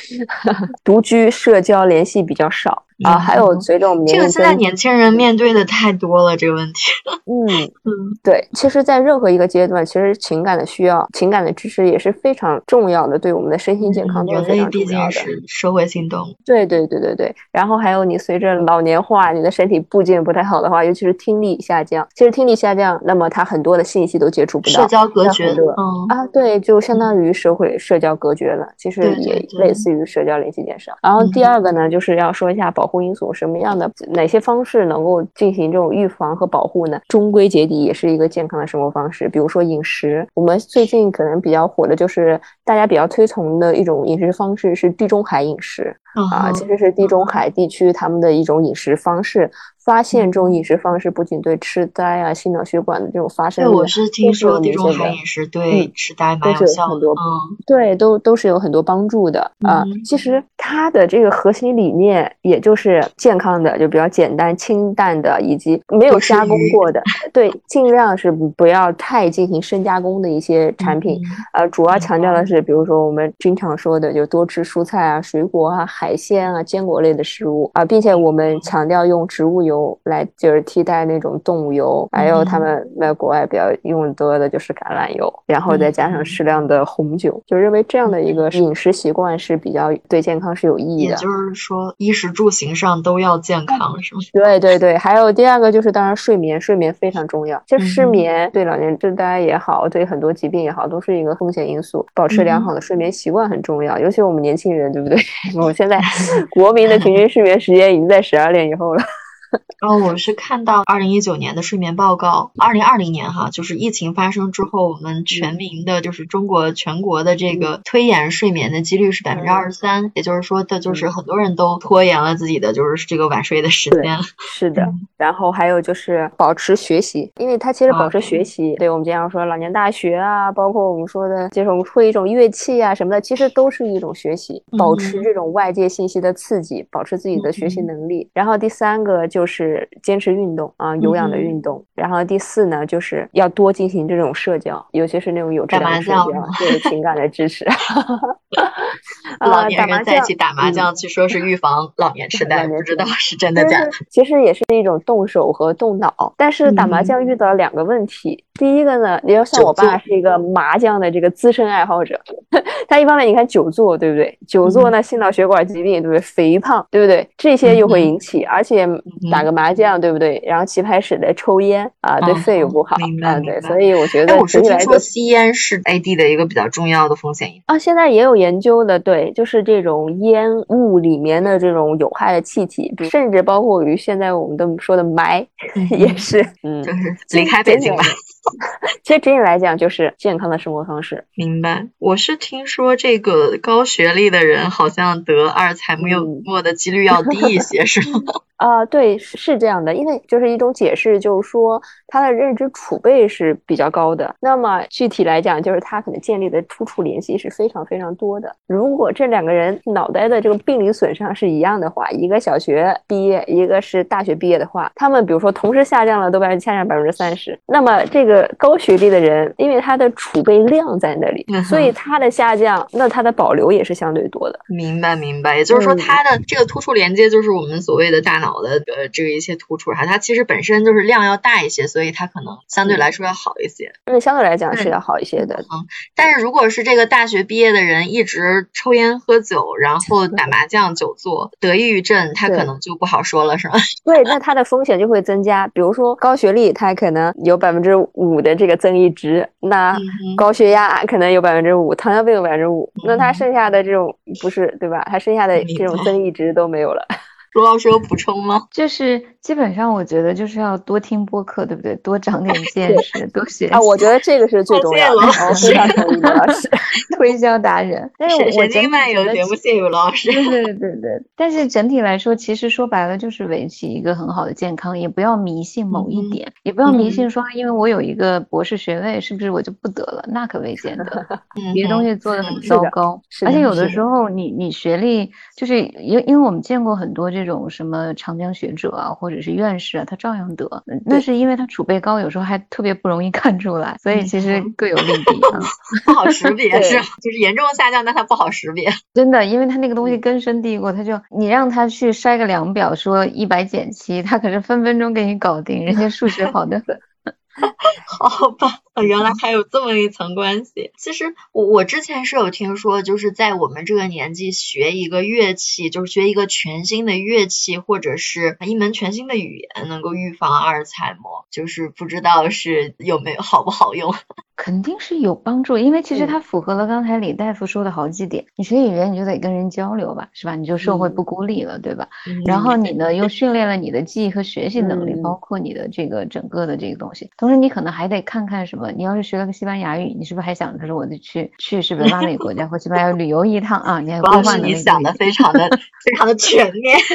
独居，社交联系比较少。啊，还有随着我们这个现在年轻人面对的太多了这个问题。嗯 嗯，对，其实，在任何一个阶段，其实情感的需要、情感的支持也是非常重要的，对我们的身心健康都是非常重要的。是社会性动物。对对对对对。然后还有你随着老年化，你的身体部件不太好的话，尤其是听力下降。其实听力下降，那么他很多的信息都接触不到，社交隔绝。嗯啊，对，就相当于社会社交隔绝了。其实也类似于社交联系减少。然后第二个呢，就是要说一下保。保护因素什么样的哪些方式能够进行这种预防和保护呢？终归结底也是一个健康的生活方式。比如说饮食，我们最近可能比较火的就是大家比较推崇的一种饮食方式是地中海饮食啊，其实是地中海地区他们的一种饮食方式。发现这种饮食方式不仅对痴呆啊、心脑血管的这种发生，对，我是听说地中海饮食对痴呆蛮有效的，嗯，对，都都是有很多帮助的啊。其实它的这个核心理念也就是健康的，就比较简单、清淡的，以及没有加工过的，对，尽量是不要太进行深加工的一些产品。呃，主要强调的是，比如说我们经常说的，就多吃蔬菜啊、水果啊、海鲜啊、坚果类的食物啊，并且我们强调用植物油。来就是替代那种动物油，还有他们在国外比较用多的就是橄榄油，然后再加上适量的红酒，就认为这样的一个饮食习惯是比较对健康是有意义的。也就是说，衣食住行上都要健康，是吗？对对对，还有第二个就是当然睡眠，睡眠非常重要。就失眠对老年痴呆也好，对很多疾病也好，都是一个风险因素。保持良好的睡眠习惯很重要，尤其我们年轻人，对不对？我现在国民的平均睡眠时间已经在十二点以后了。然后我是看到二零一九年的睡眠报告，二零二零年哈，就是疫情发生之后，我们全民的，就是中国全国的这个推延睡眠的几率是百分之二十三，也就是说的，就是很多人都拖延了自己的就是这个晚睡的时间。是的，然后还有就是保持学习，因为它其实保持学。习，对我们经常说老年大学啊，包括我们说的这种会一种乐器啊什么的，其实都是一种学习，保持这种外界信息的刺激，保持自己的学习能力。然后第三个就。是坚持运动啊，有氧的运动。然后第四呢，就是要多进行这种社交，尤其是那种有质量的社交，对情感的支持。老年人在一起打麻将，据说是预防老年痴 呆，不知道是真的假的。其实也是一种动手和动脑，但是打麻将遇到两个问题。第一个呢，你要像我爸是一个麻将的这个资深爱好者，他一方面你看久坐，对不对？久坐呢，心脑血管疾病，对不对？肥胖，对不对？这些又会引起，而且打个麻将，对不对？然后棋牌室的抽烟啊，对肺又不好啊，对，所以我觉得。我是听说吸烟是 AD 的一个比较重要的风险因素啊，现在也有研究的，对，就是这种烟雾里面的这种有害的气体，甚至包括于现在我们都说的霾，也是，嗯，就是离开北京吧。其实整体来讲，就是健康的生活方式。明白。我是听说这个高学历的人好像得阿尔茨海默的几率要低一些，是吗？啊，对，是这样的，因为就是一种解释，就是说他的认知储备是比较高的。那么具体来讲，就是他可能建立的突触联系是非常非常多的。如果这两个人脑袋的这个病理损伤是一样的话，一个小学毕业，一个是大学毕业的话，他们比如说同时下降了都百下降百分之三十，那么这个高学历的人，因为他的储备量在那里，所以他的下降，那他的保留也是相对多的。明白，明白。也就是说，他的这个突触连接就是我们所谓的大脑。的呃这个一些突出，哈，它其实本身就是量要大一些，所以它可能相对来说要好一些。那相对来讲是要好一些的。嗯，但是如果是这个大学毕业的人一直抽烟喝酒，然后打麻将、久坐，得抑郁症，他可能就不好说了，是吗？对，那他的风险就会增加。比如说高学历，他可能有百分之五的这个增益值；那高血压可能有百分之五，糖尿病有百分之五，那他剩下的这种不是对吧？他剩下的这种增益值都没有了。卢老师有补充吗？就是基本上，我觉觉得就是要多听播客，对不对？多长点 见识，多学啊！我觉得这个是最重要的。非常同意老师，推销达人。但是我真漫游节目，谢谢老 师。对对对对。但是整体来说，其实说白了就是维持一个很好的健康，也不要迷信某一点，也不要迷信说，因为我有一个博士学位，是不是我就不得了？那可未见得。别的东西做的很糟糕，而且有的时候你你学历就是因因为我们见过很多这。这种什么长江学者啊，或者是院士啊，他照样得，那是因为他储备高，有时候还特别不容易看出来，所以其实各有利弊啊，不好识别是，就是严重下降，但他不好识别，真的，因为他那个东西根深蒂固，他就你让他去筛个量表，说一百减七，他可是分分钟给你搞定，人家数学好的很。好吧，原来还有这么一层关系。其实我我之前是有听说，就是在我们这个年纪学一个乐器，就是学一个全新的乐器，或者是一门全新的语言，能够预防阿尔茨海默。就是不知道是有没有好不好用。肯定是有帮助，因为其实它符合了刚才李大夫说的好几点。你学语言，你就得跟人交流吧，是吧？你就社会不孤立了，对吧？然后你呢，又训练了你的记忆和学习能力，包括你的这个整个的这个东西。同时，你可能还得看看什么？你要是学了个西班牙语，你是不是还想着说我得去去是不是 拉美国家或西班牙旅游一趟啊？你还规划你想的非常的非常的全面。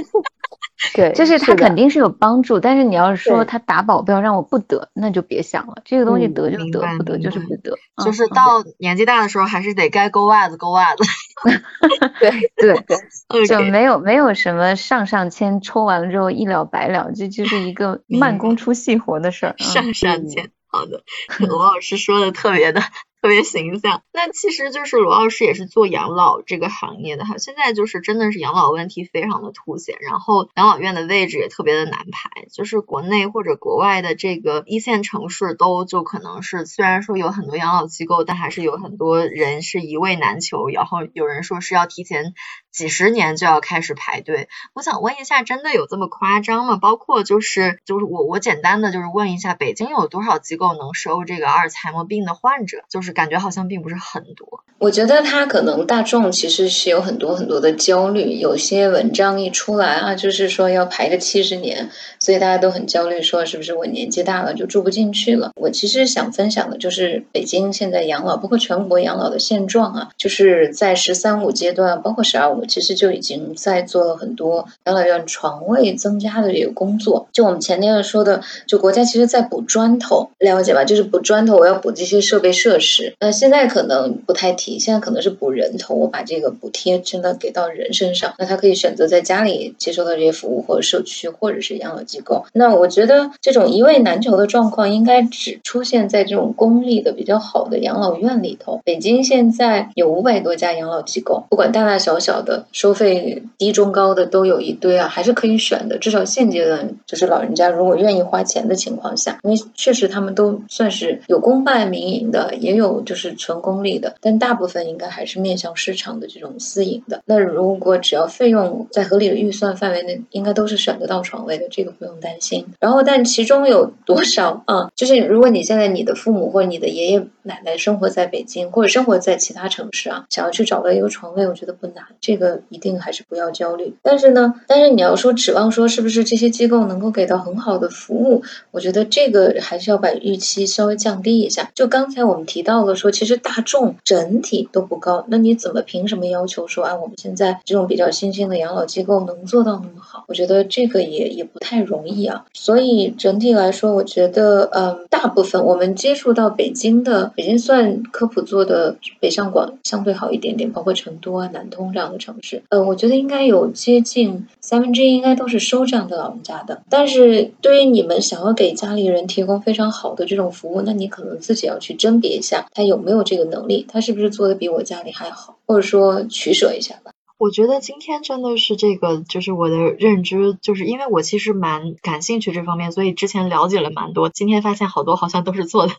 对，就是他肯定是有帮助，但是你要是说他打保镖让我不得，那就别想了。这个东西得就得，不得就是不得。就是到年纪大的时候，还是得该勾袜子勾袜子。对对对，就没有没有什么上上签抽完了之后一了百了，这就是一个慢工出细活的事儿。上上签，好的，罗老师说的特别的。特别形象，那其实就是罗老师也是做养老这个行业的哈，现在就是真的是养老问题非常的凸显，然后养老院的位置也特别的难排，就是国内或者国外的这个一线城市都就可能是虽然说有很多养老机构，但还是有很多人是一位难求，然后有人说是要提前几十年就要开始排队，我想问一下，真的有这么夸张吗？包括就是就是我我简单的就是问一下，北京有多少机构能收这个阿尔茨海默病的患者？就是。感觉好像并不是很多。我觉得他可能大众其实是有很多很多的焦虑，有些文章一出来啊，就是说要排个七十年，所以大家都很焦虑，说是不是我年纪大了就住不进去了？我其实想分享的就是北京现在养老，包括全国养老的现状啊，就是在“十三五”阶段，包括“十二五”，我其实就已经在做了很多养老院床位增加的这个工作。就我们前天说的，就国家其实在补砖头，了解吧？就是补砖头，我要补这些设备设施。那现在可能不太提，现在可能是补人头，我把这个补贴真的给到人身上，那他可以选择在家里接受到这些服务，或者社区，或者是养老机构。那我觉得这种一位难求的状况，应该只出现在这种公立的比较好的养老院里头。北京现在有五百多家养老机构，不管大大小小的，收费低中高的都有一堆啊，还是可以选的。至少现阶段，就是老人家如果愿意花钱的情况下，因为确实他们都算是有公办民营的，也有。就是纯公立的，但大部分应该还是面向市场的这种私营的。那如果只要费用在合理的预算范围内，应该都是选得到床位的，这个不用担心。然后，但其中有多少啊？就是如果你现在你的父母或者你的爷爷奶奶生活在北京或者生活在其他城市啊，想要去找到一个床位，我觉得不难，这个个一定还是不要焦虑。但是呢，但是你要说指望说是不是这些机构能够给到很好的服务，我觉得这个还是要把预期稍微降低一下。就刚才我们提到了。说其实大众整体都不高，那你怎么凭什么要求说啊？我们现在这种比较新兴的养老机构能做到那么好？我觉得这个也也不太容易啊。所以整体来说，我觉得嗯，大部分我们接触到北京的，北京算科普做的北上广相对好一点点，包括成都啊、南通这样的城是，呃，我觉得应该有接近三分之一应该都是收这样的老人家的。但是对于你们想要给家里人提供非常好的这种服务，那你可能自己要去甄别一下。他有没有这个能力？他是不是做的比我家里还好？或者说取舍一下吧。我觉得今天真的是这个，就是我的认知，就是因为我其实蛮感兴趣这方面，所以之前了解了蛮多。今天发现好多好像都是错的。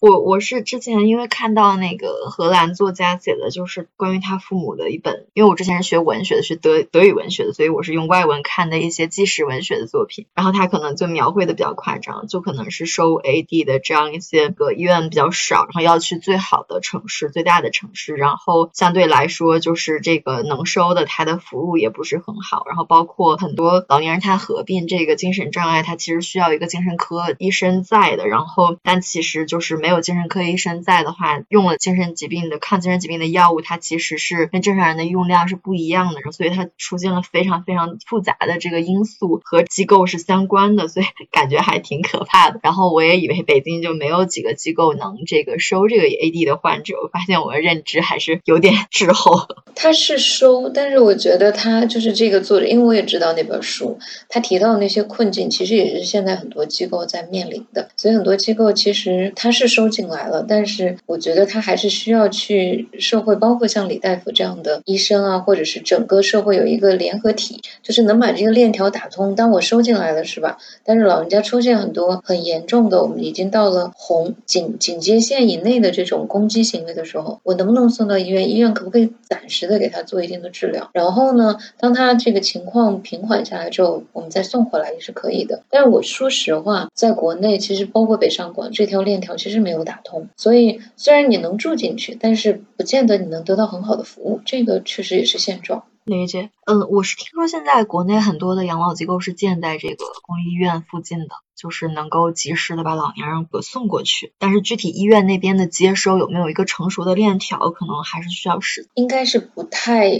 我我是之前因为看到那个荷兰作家写的，就是关于他父母的一本，因为我之前是学文学的，学德德语文学的，所以我是用外文看的一些纪实文学的作品。然后他可能就描绘的比较夸张，就可能是收 AD 的这样一些个医院比较少，然后要去最好的城市、最大的城市，然后相对来说就是这个能收。的他的服务也不是很好，然后包括很多老年人他合并这个精神障碍，他其实需要一个精神科医生在的，然后但其实就是没有精神科医生在的话，用了精神疾病的抗精神疾病的药物，它其实是跟正常人的用量是不一样的，所以它出现了非常非常复杂的这个因素和机构是相关的，所以感觉还挺可怕的。然后我也以为北京就没有几个机构能这个收这个 AD 的患者，我发现我的认知还是有点滞后。他是收。但是我觉得他就是这个作者，因为我也知道那本书，他提到的那些困境，其实也是现在很多机构在面临的。所以很多机构其实他是收进来了，但是我觉得他还是需要去社会，包括像李大夫这样的医生啊，或者是整个社会有一个联合体，就是能把这个链条打通。当我收进来了，是吧？但是老人家出现很多很严重的，我们已经到了红警警戒线以内的这种攻击行为的时候，我能不能送到医院？医院可不可以暂时的给他做一定的治？然后呢，当他这个情况平缓下来之后，我们再送回来也是可以的。但是我说实话，在国内其实包括北上广这条链条其实没有打通，所以虽然你能住进去，但是不见得你能得到很好的服务，这个确实也是现状。理解，嗯，我是听说现在国内很多的养老机构是建在这个公立医院附近的。就是能够及时的把老年人给送过去，但是具体医院那边的接收有没有一个成熟的链条，可能还是需要时。应该是不太，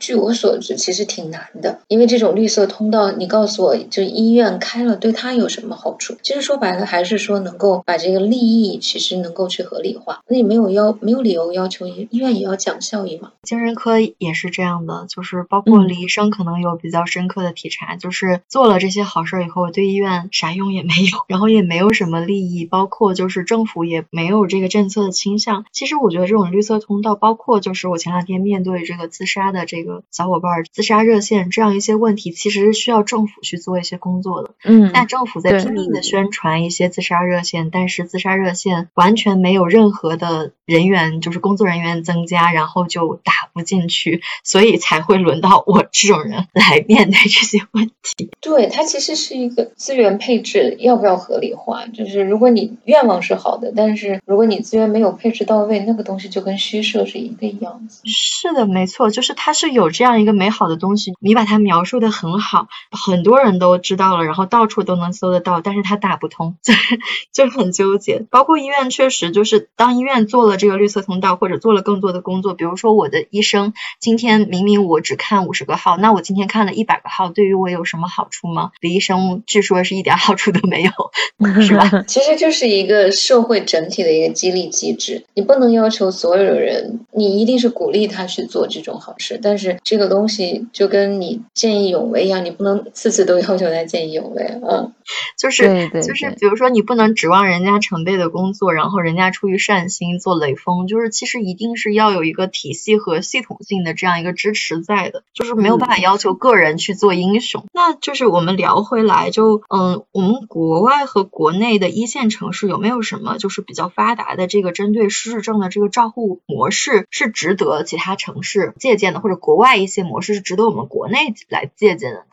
据我所知，其实挺难的。因为这种绿色通道，你告诉我就医院开了，对他有什么好处？其实说白了，还是说能够把这个利益，其实能够去合理化。那你没有要，没有理由要求医院也要讲效益嘛？精神科也是这样的，就是包括李医生可能有比较深刻的体察，就是做了这些好事以后，对医院啥用？也没有，然后也没有什么利益，包括就是政府也没有这个政策的倾向。其实我觉得这种绿色通道，包括就是我前两天面对这个自杀的这个小伙伴自杀热线这样一些问题，其实是需要政府去做一些工作的。嗯，但政府在拼命的宣传一些自杀热线，但是自杀热线完全没有任何的人员，就是工作人员增加，然后就打不进去，所以才会轮到我这种人来面对这些问题。对，它其实是一个资源配置。要不要合理化？就是如果你愿望是好的，但是如果你资源没有配置到位，那个东西就跟虚设是一个样子。是的，没错，就是它是有这样一个美好的东西，你把它描述的很好，很多人都知道了，然后到处都能搜得到，但是它打不通，就很纠结。包括医院，确实就是当医院做了这个绿色通道，或者做了更多的工作，比如说我的医生今天明明我只看五十个号，那我今天看了一百个号，对于我有什么好处吗？李医生据说是一点好处都没有。是吧？其实就是一个社会整体的一个激励机制。你不能要求所有人，你一定是鼓励他去做这种好事。但是这个东西就跟你见义勇为一样，你不能次次都要求他见义勇为啊。就是就是，比如说你不能指望人家成倍的工作，然后人家出于善心做雷锋。就是其实一定是要有一个体系和系统性的这样一个支持在的。就是没有办法要求个人去做英雄。那就是我们聊回来，就嗯，我们国外和国内的一线城市有没有什么就是比较发达的这个针对失智症的这个照护模式是值得其他城市借鉴的，或者国外一些模式是值得我们国内来借鉴的？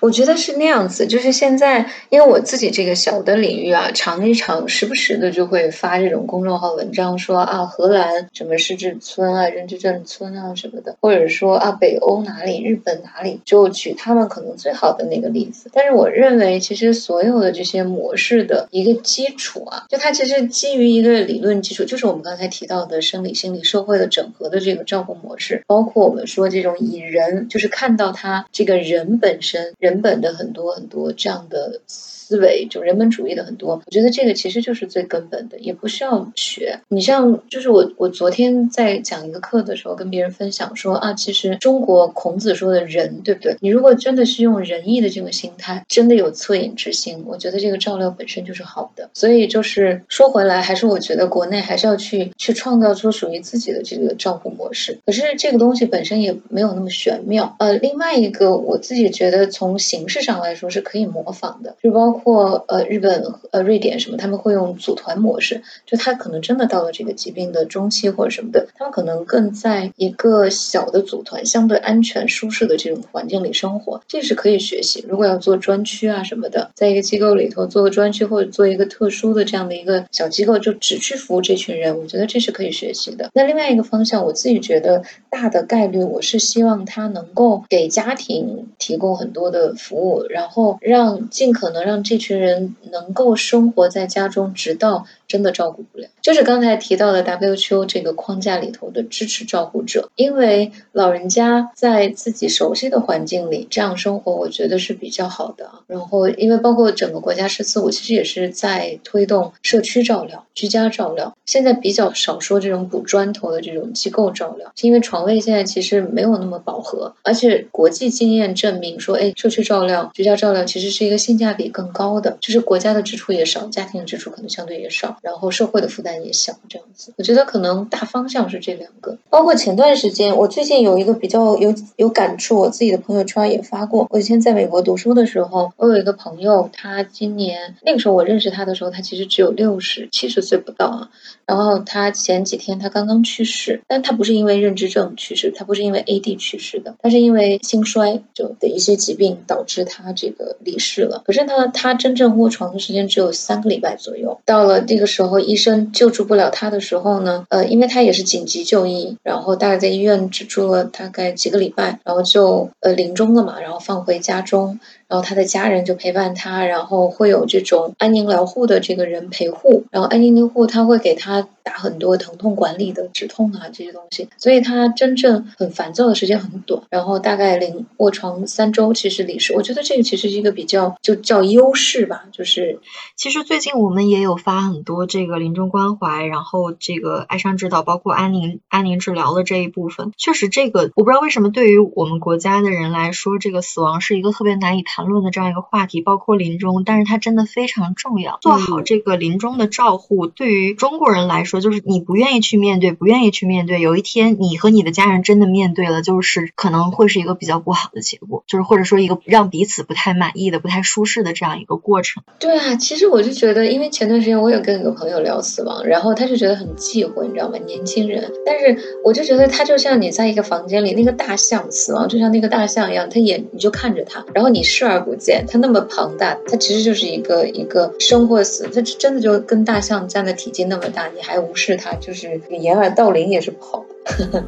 我觉得是那样子，就是现在，因为我自己这个小的领域啊，常一常时不时的就会发这种公众号文章，说啊，荷兰什么失智村啊、认知症村啊什么的，或者说啊，北欧哪里、日本哪里，就举他们可能最好的那个例子。但是我认为，其实所有的这些模式的一个基础啊，就它其实基于一个理论基础，就是我们刚才提到的生理、心理、社会的整合的这个照顾模式，包括我们说这种以人，就是看到他这个人本身。人本的很多很多这样的。思维，就人本主义的很多。我觉得这个其实就是最根本的，也不需要学。你像，就是我我昨天在讲一个课的时候，跟别人分享说啊，其实中国孔子说的仁，对不对？你如果真的是用仁义的这个心态，真的有恻隐之心，我觉得这个照料本身就是好的。所以就是说回来，还是我觉得国内还是要去去创造出属于自己的这个照顾模式。可是这个东西本身也没有那么玄妙。呃，另外一个我自己觉得从形式上来说是可以模仿的，就包括呃日本呃瑞典什么，他们会用组团模式，就他可能真的到了这个疾病的中期或者什么的，他们可能更在一个小的组团、相对安全舒适的这种环境里生活，这是可以学习。如果要做专区啊什么的，在一个机构里头做个专区或者做一个特殊的这样的一个小机构，就只去服务这群人，我觉得这是可以学习的。那另外一个方向，我自己觉得大的概率，我是希望他能够给家庭提供很多的服务，然后让尽可能让这群人能够生活在家中，直到。真的照顾不了，就是刚才提到的 WHO 这个框架里头的支持照顾者，因为老人家在自己熟悉的环境里这样生活，我觉得是比较好的。然后，因为包括整个国家“十四五”，其实也是在推动社区照料、居家照料。现在比较少说这种补砖头的这种机构照料，是因为床位现在其实没有那么饱和，而且国际经验证明说，哎，社区照料、居家照料其实是一个性价比更高的，就是国家的支出也少，家庭的支出可能相对也少。然后社会的负担也小，这样子，我觉得可能大方向是这两个。包括前段时间，我最近有一个比较有有感触，我自己的朋友圈也发过。我以前在美国读书的时候，我有一个朋友，他今年那个时候我认识他的时候，他其实只有六十七十岁不到啊。然后他前几天他刚刚去世，但他不是因为认知症去世，他不是因为 AD 去世的，他是因为心衰就的一些疾病导致他这个离世了。可是呢，他真正卧床的时间只有三个礼拜左右。到了这个时候，医生救助不了他的时候呢，呃，因为他也是紧急就医，然后大概在医院只住了大概几个礼拜，然后就呃临终了嘛，然后放回家中。然后他的家人就陪伴他，然后会有这种安宁疗护的这个人陪护，然后安宁疗护他会给他打很多疼痛管理的止痛啊这些东西，所以他真正很烦躁的时间很短，然后大概临卧床三周其实离世。我觉得这个其实是一个比较就叫优势吧，就是其实最近我们也有发很多这个临终关怀，然后这个哀伤指导，包括安宁安宁治疗的这一部分，确实这个我不知道为什么对于我们国家的人来说，这个死亡是一个特别难以谈。谈论的这样一个话题，包括临终，但是它真的非常重要。做好这个临终的照护，对于中国人来说，就是你不愿意去面对，不愿意去面对。有一天，你和你的家人真的面对了，就是可能会是一个比较不好的结果，就是或者说一个让彼此不太满意的、不太舒适的这样一个过程。对啊，其实我就觉得，因为前段时间我有跟一个朋友聊死亡，然后他就觉得很忌讳，你知道吗？年轻人，但是我就觉得他就像你在一个房间里，那个大象死亡就像那个大象一样，他眼你就看着他，然后你是。而不见，它那么庞大，它其实就是一个一个生或死，它真的就跟大象占的体积那么大，你还无视它，就是掩耳盗铃也是不好的。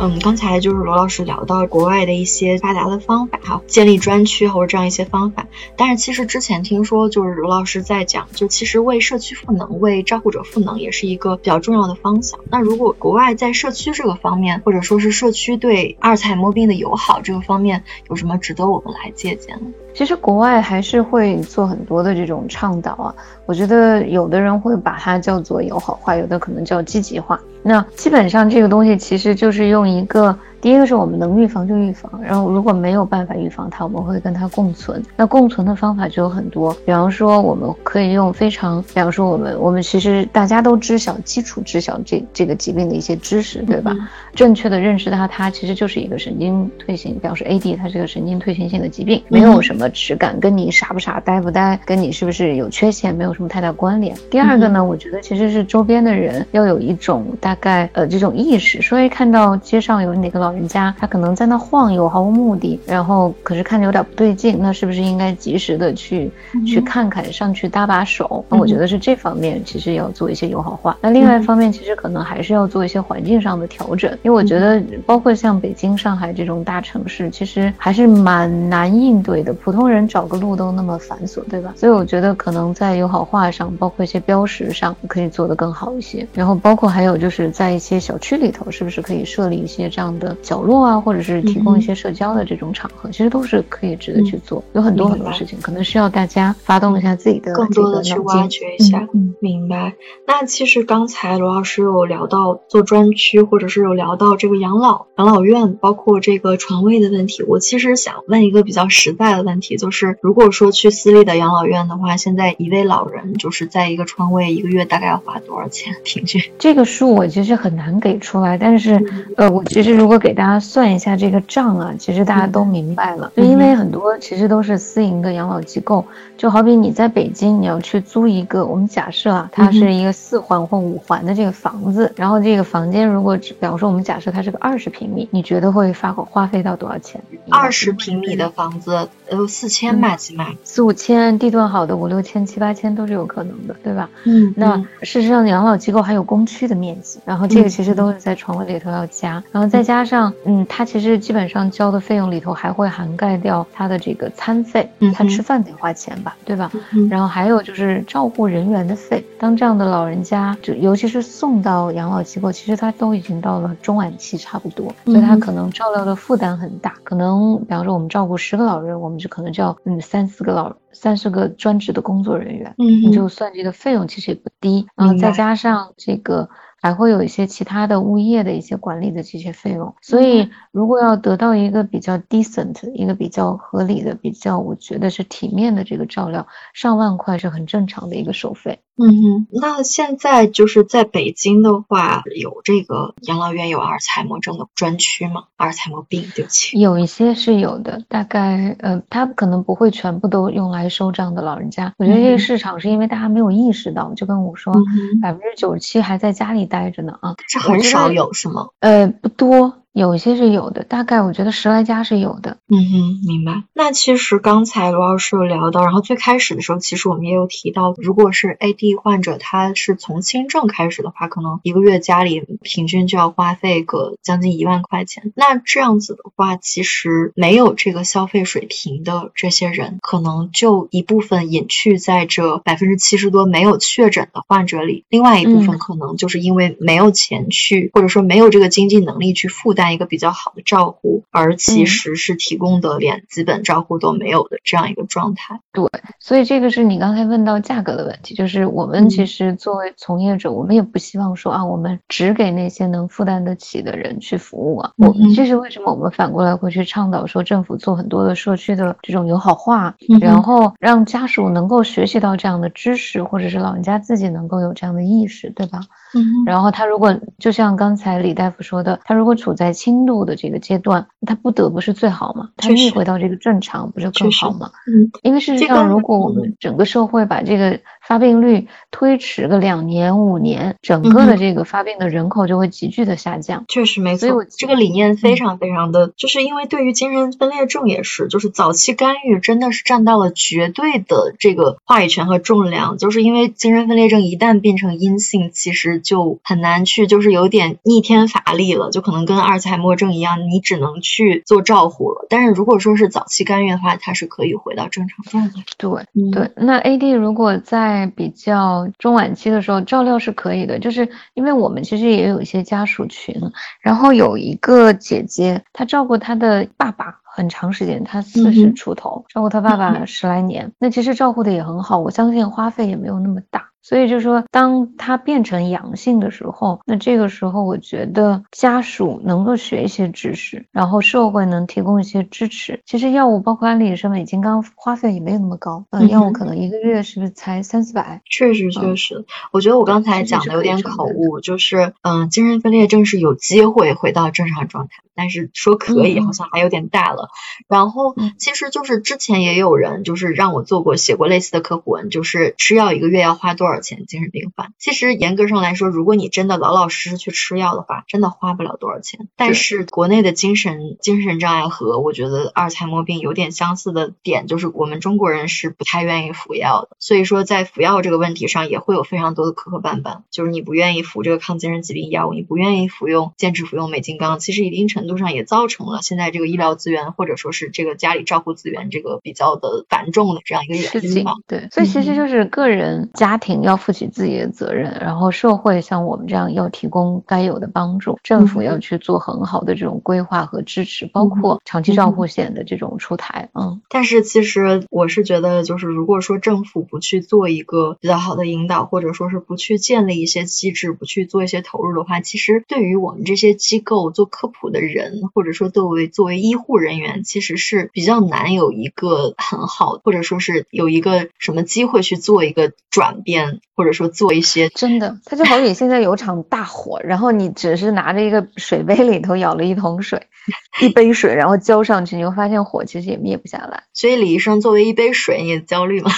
嗯，刚才就是罗老师聊到国外的一些发达的方法哈，建立专区或者这样一些方法。但是其实之前听说，就是罗老师在讲，就其实为社区赋能、为照顾者赋能也是一个比较重要的方向。那如果国外在社区这个方面，或者说是社区对阿尔茨海默病的友好这个方面，有什么值得我们来借鉴？其实国外还是会做很多的这种倡导啊，我觉得有的人会把它叫做友好化，有的可能叫积极化。那基本上这个东西其实就是用一个。第一个是我们能预防就预防，然后如果没有办法预防它，我们会跟它共存。那共存的方法就有很多，比方说我们可以用非常，比方说我们我们其实大家都知晓基础知晓这这个疾病的一些知识，对吧？正确的认识它，它其实就是一个神经退行，表示 AD，它是个神经退行性的疾病，没有什么质感，跟你傻不傻、呆不呆，跟你是不是有缺陷没有什么太大关联。第二个呢，我觉得其实是周边的人要有一种大概呃这种意识，所以看到街上有哪个老。老人家他可能在那晃悠，毫无目的，然后可是看着有点不对劲，那是不是应该及时的去去看看，上去搭把手？那我觉得是这方面其实要做一些友好化。那另外一方面，其实可能还是要做一些环境上的调整，因为我觉得包括像北京、上海这种大城市，其实还是蛮难应对的。普通人找个路都那么繁琐，对吧？所以我觉得可能在友好化上，包括一些标识上，可以做得更好一些。然后包括还有就是在一些小区里头，是不是可以设立一些这样的角落啊，或者是提供一些社交的这种场合，其实都是可以值得去做。有很多很多事情，可能需要大家发动一下自己的更多的去挖掘一下。嗯，明白。那其实刚才罗老师有聊到做专区，或者是有聊到这个养老养老院，包括这个床位的问题。我其实想问一个比较实在的问题，就是如果说去私立的养老院的话，现在一位老人就是在一个床位一个月大概要花多少钱？平均这个数我其实很难给出来，但是呃，我其实如果给大家算一下这个账啊，其实大家都明白了。就因为很多其实都是私营的养老机构，就好比你在北京你要去租一个，我们假设啊，它是一个四环或五环的这个房子，然后这个房间如果比方说我们假设它是个二十平米，你觉得会发花费到多少钱？二十平米的房子，呃，四千吧，起码四五千，地段好的五六千、七八千都是有可能的，对吧？嗯，那事实上养老机构还有公区的面积，然后这个其实都是在床位里头要加，然后再加上，嗯，他其实基本上交的费用里头还会涵盖掉他的这个餐费，他吃饭得花钱吧，对吧？然后还有就是照顾人员的费，当这样的老人家，就尤其是送到养老机构，其实他都已经到了中晚期差不多，所以他可能照料的负担很大，可能比方说我们照顾十个老人，我们就可能就要嗯三四个老三四个专职的工作人员，嗯，你就算这个费用其实也不低，然后再加上这个。还会有一些其他的物业的一些管理的这些费用，所以如果要得到一个比较 decent、一个比较合理的、比较我觉得是体面的这个照料，上万块是很正常的一个收费。嗯哼，那现在就是在北京的话，有这个养老院有阿尔茨海默症的专区吗？阿尔茨海默病，对不起，有一些是有的，大概呃，他可能不会全部都用来收这样的老人家。我觉得这个市场是因为大家没有意识到，就跟我说，百分之九十七还在家里待着呢啊，是很少有是吗？呃，不多。有些是有的，大概我觉得十来家是有的。嗯哼，明白。那其实刚才罗老师有聊到，然后最开始的时候，其实我们也有提到，如果是 AD 患者，他是从轻症开始的话，可能一个月家里平均就要花费个将近一万块钱。那这样子的话，其实没有这个消费水平的这些人，可能就一部分隐去在这百分之七十多没有确诊的患者里，另外一部分可能就是因为没有钱去，或者说没有这个经济能力去负担。一个比较好的照顾，而其实是提供的连基本照顾都没有的这样一个状态。对，所以这个是你刚才问到价格的问题，就是我们其实作为从业者，我们也不希望说啊，我们只给那些能负担得起的人去服务啊。我这是为什么我们反过来会去倡导说政府做很多的社区的这种友好化，然后让家属能够学习到这样的知识，或者是老人家自己能够有这样的意识，对吧？嗯。然后他如果就像刚才李大夫说的，他如果处在轻度的这个阶段，他不得不是最好嘛？他逆回到这个正常，不是更好吗？嗯，因为事实上，如果我们整个社会把这个发病率推迟个两年、五年，整个的这个发病的人口就会急剧的下降。确实没错，所以我这个理念非常非常的，就是因为对于精神分裂症也是，就是早期干预真的是占到了绝对的这个话语权和重量。就是因为精神分裂症一旦变成阴性，其实就很难去，就是有点逆天乏力了，就可能跟阿尔茨海默症一样，你只能去做照护了。但是如果说是早期干预的话，它是可以回到正常状态。对对，那 AD 如果在比较中晚期的时候照料是可以的，就是因为我们其实也有一些家属群，然后有一个姐姐，她照顾她的爸爸很长时间，她四十出头，照顾她爸爸十来年，那其实照顾的也很好，我相信花费也没有那么大。所以就说，当它变成阳性的时候，那这个时候我觉得家属能够学一些知识，然后社会能提供一些支持。其实药物包括安利什么，金刚花费也没有那么高，嗯，药物可能一个月是不是才三四百？确实确实，我觉得我刚才讲的有点口误，就是嗯，精神分裂症是有机会回到正常状态，但是说可以好像还有点大了。然后其实就是之前也有人就是让我做过写过类似的科普文，就是吃药一个月要花多少。少钱精神病犯。其实严格上来说，如果你真的老老实实去吃药的话，真的花不了多少钱。但是国内的精神精神障碍和我觉得阿尔茨海默病有点相似的点，就是我们中国人是不太愿意服药的。所以说在服药这个问题上，也会有非常多的磕磕绊绊。就是你不愿意服这个抗精神疾病药物，你不愿意服用坚持服用美金刚，其实一定程度上也造成了现在这个医疗资源或者说是这个家里照顾资源这个比较的繁重的这样一个原因吧。对，所以其实就是个人家庭要负起自己的责任，然后社会像我们这样要提供该有的帮助，政府要去做很好的这种规划和支持，包括长期照护险的这种出台。嗯，但是其实我是觉得，就是如果说政府不去做一个比较好的引导，或者说是不去建立一些机制，不去做一些投入的话，其实对于我们这些机构做科普的人，或者说作为作为医护人员，其实是比较难有一个很好，或者说是有一个什么机会去做一个转变，或者说做一些真的，它就好比现在有场大火，然后你只是拿着一个水杯里头舀了一桶水，一杯水，然后浇上去，你会发现火其实也灭不下来。所以李医生作为一杯水，你焦虑吗？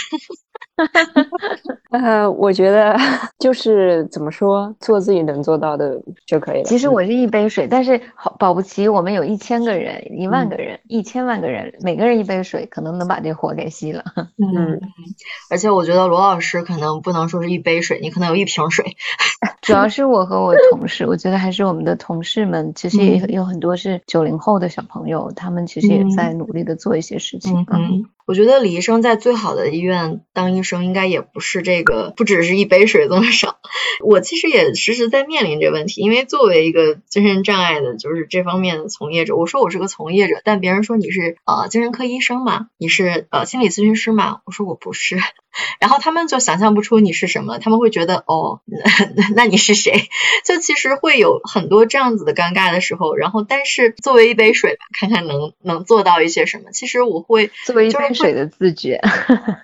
呃，我觉得 就是怎么说，做自己能做到的就可以了。其实我是一杯水，但是好保不齐我们有一千个人、一万个人、一千万个人，每个人一杯水，可能能把这火给熄了。嗯，而且我觉得罗老师可能不能说是一杯水，你可能有一瓶水。主要是我和我同事，我觉得还是我们的同事们，其实也有很多是九零后的小朋友，他们其实也在努力的做一些事情。嗯。我觉得李医生在最好的医院当医生，应该也不是这个，不只是一杯水这么少。我其实也时时在面临这问题，因为作为一个精神障碍的，就是这方面的从业者，我说我是个从业者，但别人说你是呃精神科医生嘛，你是呃心理咨询师嘛，我说我不是。然后他们就想象不出你是什么，他们会觉得哦，那 那你是谁？就其实会有很多这样子的尴尬的时候。然后，但是作为一杯水吧，看看能能做到一些什么。其实我会作为一杯水的自觉，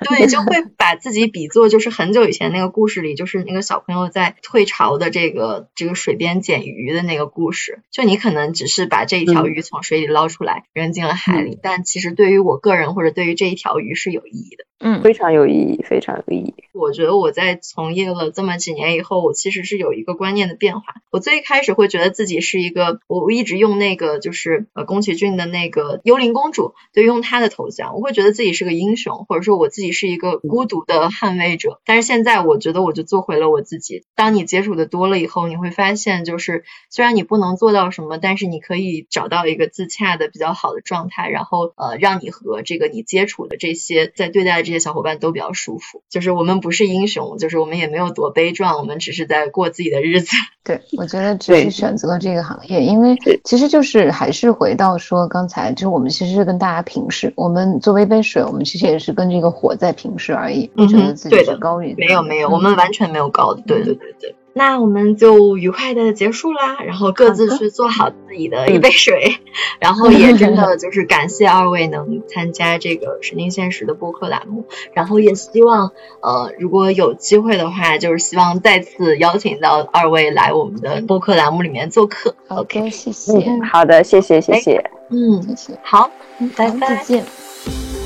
对，就会把自己比作就是很久以前那个故事里，就是那个小朋友在退潮的这个这个水边捡鱼的那个故事。就你可能只是把这一条鱼从水里捞出来扔进了海里，但其实对于我个人或者对于这一条鱼是有意义的。嗯，非常有意义，非常有意义。我觉得我在从业了这么几年以后，我其实是有一个观念的变化。我最开始会觉得自己是一个，我一直用那个就是呃宫崎骏的那个幽灵公主，就用她的头像，我会觉得自己是个英雄，或者说我自己是一个孤独的捍卫者。但是现在我觉得我就做回了我自己。当你接触的多了以后，你会发现就是虽然你不能做到什么，但是你可以找到一个自洽的比较好的状态，然后呃让你和这个你接触的这些在对待。这些小伙伴都比较舒服，就是我们不是英雄，就是我们也没有多悲壮，我们只是在过自己的日子。对，我觉得只是选择了这个行业，因为其实就是还是回到说刚才，就是我们其实是跟大家平视，我们作为一杯水，我们其实也是跟这个火在平视而已，嗯觉得自己是高于。没有没有，我们完全没有高的。对对对对。那我们就愉快的结束啦，然后各自去做好自己的一杯水，然后也真的 就是感谢二位能参加这个神经现实的播客栏目，然后也希望呃如果有机会的话，就是希望再次邀请到二位来我们的播客栏目里面做客。OK，谢谢。好的，谢谢谢谢。嗯，谢谢。好，拜拜，再见。